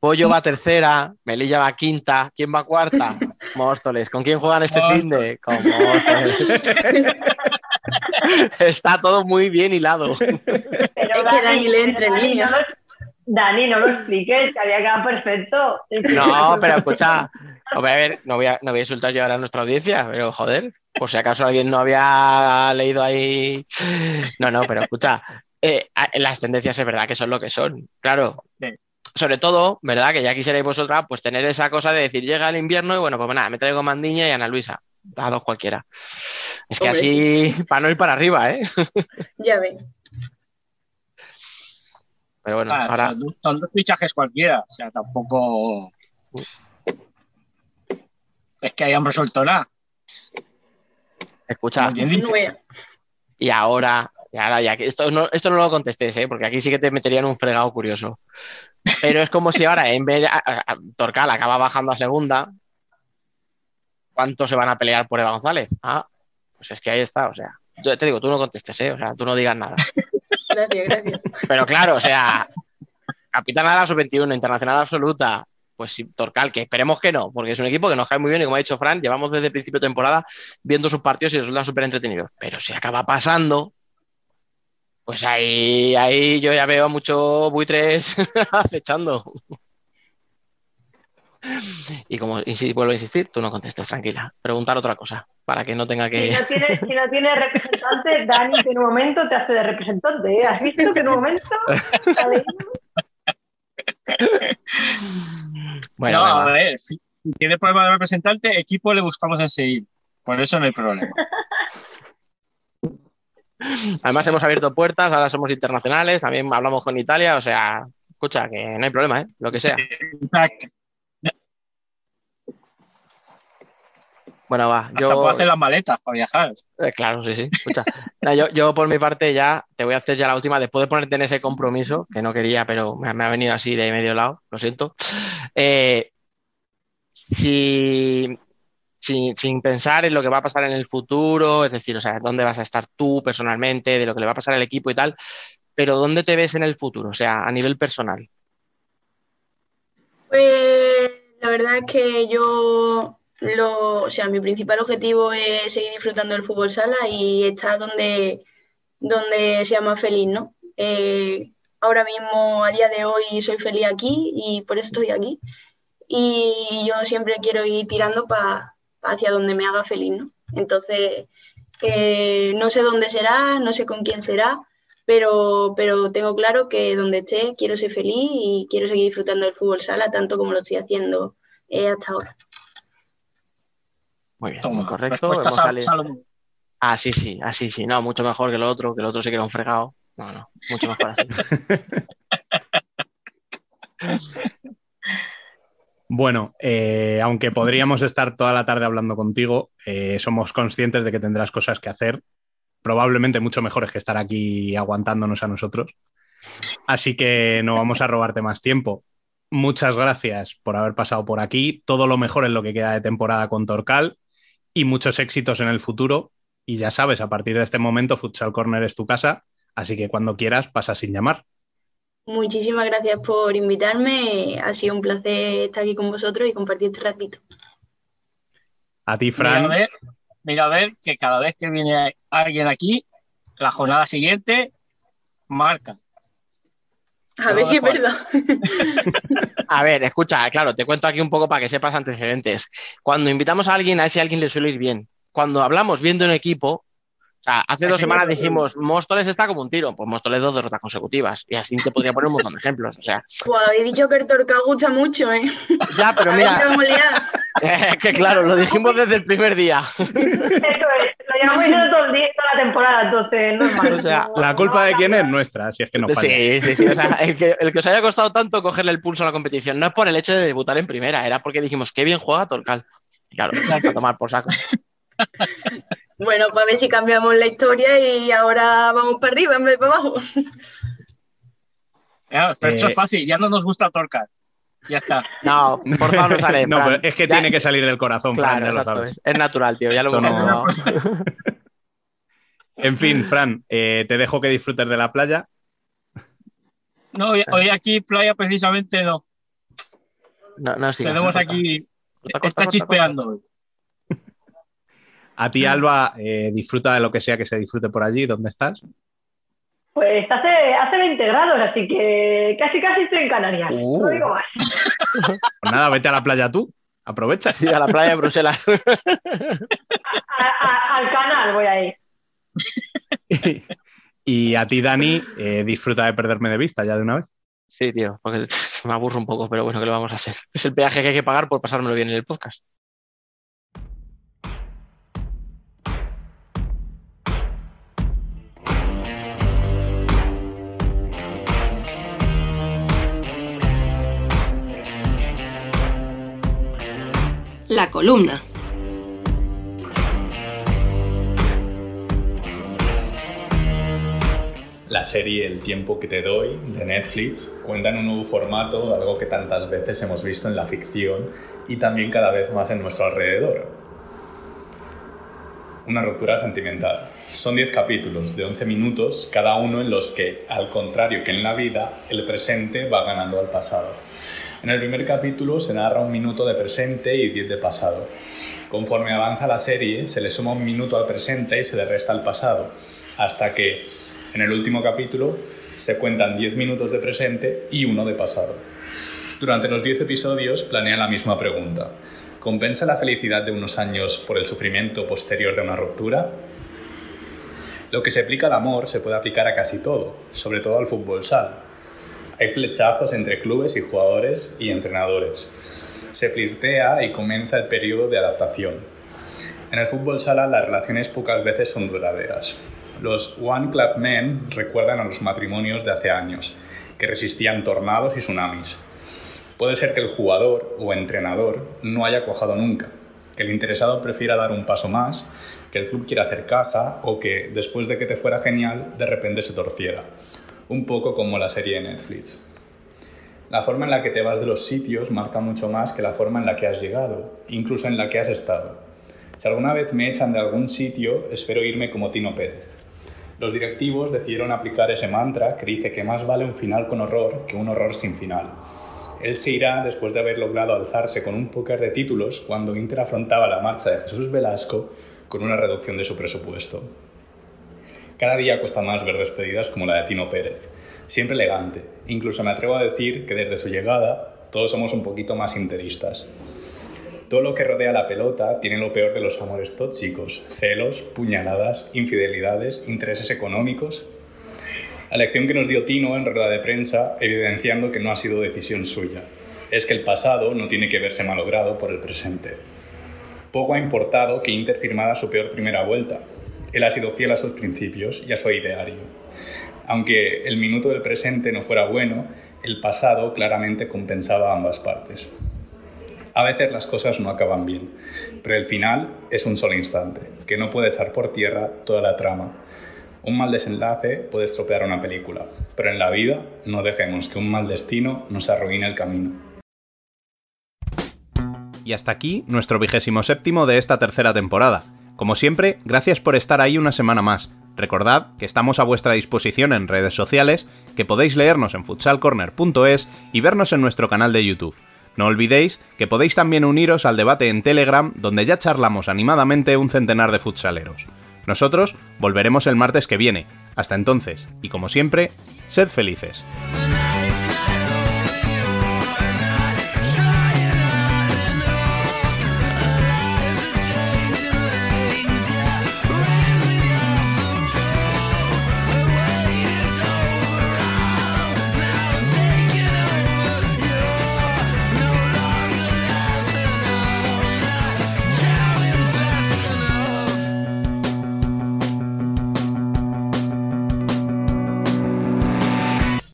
Pollo va tercera, Melilla va quinta, ¿quién va cuarta? (laughs) Móstoles. ¿Con quién juegan este fin de? Con Móstoles. (laughs) Está todo muy bien hilado. Pero Es que Dani lee entre líneas. Dani, no lo (laughs) expliques, que había quedado perfecto. No, pero escucha, a ver, no voy a, no voy a insultar yo ahora a nuestra audiencia, pero joder, por si acaso alguien no había leído ahí. No, no, pero escucha, eh, las tendencias es verdad que son lo que son, claro. Sí. Sobre todo, ¿verdad? Que ya quisierais vosotras, pues tener esa cosa de decir, llega el invierno y bueno, pues nada, me traigo Mandiña y Ana Luisa, a dos cualquiera. Es que Hombre, así, para no ir para arriba, ¿eh? Ya ven. Pero bueno, Ah, ahora. son, dos- son dos fichajes cualquiera. O sea, tampoco. Es que hayan resuelto nada. Escucha. Y ahora, y ahora ya que esto no, esto no lo contestes, ¿eh? porque aquí sí que te meterían un fregado curioso. Pero es como si ahora, en vez de Torcal acaba bajando a segunda, ¿cuánto se van a pelear por Eva González? Ah, pues es que ahí está, o sea. Yo te digo, tú no contestes, ¿eh? O sea, tú no digas nada. Gracias, gracias. Pero claro, o sea, capitana de la sub-21, internacional absoluta, pues Torcal, que esperemos que no, porque es un equipo que nos cae muy bien y como ha dicho Fran, llevamos desde el principio de temporada viendo sus partidos y resultan súper entretenidos. Pero si acaba pasando, pues ahí, ahí yo ya veo a muchos buitres (laughs) acechando. Y como vuelvo a insistir, tú no contestes, tranquila. Preguntar otra cosa, para que no tenga Si que... no, tienes, (laughs) si no tienes representante, Dani que en un momento te hace de representante. ¿eh? ¿Has visto que en un momento? Bueno, no, a ver, si tiene problema de representante, equipo le buscamos enseguida. Por eso no hay problema. (laughs) Además hemos abierto puertas, ahora somos internacionales, también hablamos con Italia, o sea, escucha, que no hay problema, ¿eh? Lo que sea. Bueno, va. Hasta puedo hacer las maletas para viajar. Eh, claro, sí, sí. Escucha. No, yo, yo, por mi parte ya te voy a hacer ya la última, después de ponerte en ese compromiso, que no quería, pero me, me ha venido así de medio lado, lo siento. Eh, si, sin, sin, pensar en lo que va a pasar en el futuro, es decir, o sea, dónde vas a estar tú personalmente, de lo que le va a pasar al equipo y tal, pero ¿dónde te ves en el futuro? O sea, a nivel personal. Pues la verdad es que yo lo, o sea, mi principal objetivo es seguir disfrutando del fútbol sala y estar donde, donde sea más feliz, ¿no? Eh, ahora mismo, a día de hoy, soy feliz aquí y por eso estoy aquí. Y yo siempre quiero ir tirando para hacia donde me haga feliz, ¿no? Entonces, no sé dónde será, no sé con quién será, pero, pero tengo claro que donde esté quiero ser feliz y quiero seguir disfrutando del fútbol sala tanto como lo estoy haciendo eh, hasta ahora. Muy bien, muy correcto. Sal ah, sí, sí, así ah, sí. No, mucho mejor que lo otro, que el otro sí que era un fregado. No, no, mucho mejor así. (laughs) Bueno, eh, aunque podríamos estar toda la tarde hablando contigo, eh, somos conscientes de que tendrás cosas que hacer, probablemente mucho mejores que estar aquí aguantándonos a nosotros. Así que no vamos a robarte más tiempo. Muchas gracias por haber pasado por aquí. Todo lo mejor en lo que queda de temporada con Torcal y muchos éxitos en el futuro. Y ya sabes, a partir de este momento, Futsal Corner es tu casa, así que cuando quieras pasa sin llamar. Muchísimas gracias por invitarme. Ha sido un placer estar aquí con vosotros y compartir este ratito. A ti, Fran. Mira a, ver, mira a ver que cada vez que viene alguien aquí, la jornada siguiente marca. A ver si es verdad. (laughs) A ver, escucha, claro, te cuento aquí un poco para que sepas antecedentes. Cuando invitamos a alguien, a ese alguien le suele ir bien. Cuando hablamos viendo un equipo, o sea, hace dos semanas dijimos, Móstoles está como un tiro. Pues Móstoles dos derrotas consecutivas. Y así te podría poner un montón de ejemplos. O sea. Pues habéis dicho que el Torca gusta mucho, ¿eh? Ya, pero mira. (laughs) Es que claro, lo dijimos desde el primer día. Eso es, lo llevamos diciendo todo el día, toda la temporada, entonces normal. O sea, la culpa de quién es nuestra, si es que no falla. Sí, sí, sí. O sea, el que, el que os haya costado tanto cogerle el pulso a la competición no es por el hecho de debutar en primera, era porque dijimos, qué bien juega Torcal. Y claro, a tomar por saco. Bueno, pues a ver si cambiamos la historia y ahora vamos para arriba en vez de para abajo. (laughs) pero eso es eh, fácil, ya no nos gusta Torcar. Ya está. No, por favor, (laughs) no sale. no, pero es que tiene que salir del corazón, claro, Fran, ya lo sabes. Es, natural, tío, ya lo hemos (laughs) En fin, Fran, eh, te dejo que disfrutes de la playa. No, hoy, aquí playa precisamente no. No, no, sí. Tenemos aquí. está chispeando. A ti, Alba, eh, disfruta de lo que sea que se disfrute por allí. ¿Dónde estás? Pues hace, hace 20 grados, así que casi casi estoy en Canarias. Uh. No digo más. (laughs) Pues nada, vete a la playa tú. Aprovecha. Sí, a la playa de Bruselas. al canal voy a ir. (laughs) y a ti, Dani, eh, disfruta de perderme de vista ya de una vez. Sí, tío, porque (laughs) me aburro un poco, pero bueno, ¿qué le vamos a hacer? Es el peaje que hay que pagar por pasármelo bien en el podcast. La columna. La serie El tiempo que te doy de Netflix cuenta en un nuevo formato, algo que tantas veces hemos visto en la ficción y también cada vez más en nuestro alrededor. Una ruptura sentimental. Son 10 capítulos de 11 minutos, cada uno en los que, al contrario que en la vida, el presente va ganando al pasado. En el primer capítulo se narra un minuto de presente y diez de pasado. Conforme avanza la serie, se le suma un minuto al presente y se le resta al pasado, hasta que, en el último capítulo, se cuentan 10 minutos de presente y uno de pasado. Durante los 10 episodios planea la misma pregunta. ¿Compensa la felicidad de unos años por el sufrimiento posterior de una ruptura? Lo que se aplica al amor se puede aplicar a casi todo, sobre todo al fútbol sal. Hay flechazos entre clubes y jugadores y entrenadores. Se flirtea y comienza el periodo de adaptación. En el fútbol sala las relaciones pocas veces son duraderas. Los One Club Men recuerdan a los matrimonios de hace años, que resistían tornados y tsunamis. Puede ser que el jugador o entrenador no haya cuajado nunca, que el interesado prefiera dar un paso más, que el club quiera hacer caja o que, después de que te fuera genial, de repente se torciera. Un poco como la serie de Netflix. La forma en la que te vas de los sitios marca mucho más que la forma en la que has llegado, incluso en la que has estado. Si alguna vez me echan de algún sitio, espero irme como Tino Pérez. Los directivos decidieron aplicar ese mantra que dice que más vale un final con horror que un horror sin final. Él se irá después de haber logrado alzarse con un póker de títulos cuando Inter afrontaba la marcha de Jesús Velasco con una reducción de su presupuesto. Cada día cuesta más ver despedidas como la de Tino Pérez, siempre elegante. Incluso me atrevo a decir que desde su llegada todos somos un poquito más interistas. Todo lo que rodea la pelota tiene lo peor de los amores tóxicos, celos, puñaladas, infidelidades, intereses económicos. La lección que nos dio Tino en rueda de prensa, evidenciando que no ha sido decisión suya, es que el pasado no tiene que verse malogrado por el presente. Poco ha importado que Inter firmara su peor primera vuelta. Él ha sido fiel a sus principios y a su ideario. Aunque el minuto del presente no fuera bueno, el pasado claramente compensaba a ambas partes. A veces las cosas no acaban bien, pero el final es un solo instante, que no puede echar por tierra toda la trama. Un mal desenlace puede estropear una película, pero en la vida no dejemos que un mal destino nos arruine el camino. Y hasta aquí nuestro vigésimo séptimo de esta tercera temporada. Como siempre, gracias por estar ahí una semana más. Recordad que estamos a vuestra disposición en redes sociales, que podéis leernos en futsalcorner.es y vernos en nuestro canal de YouTube. No olvidéis que podéis también uniros al debate en Telegram, donde ya charlamos animadamente un centenar de futsaleros. Nosotros volveremos el martes que viene. Hasta entonces, y como siempre, sed felices.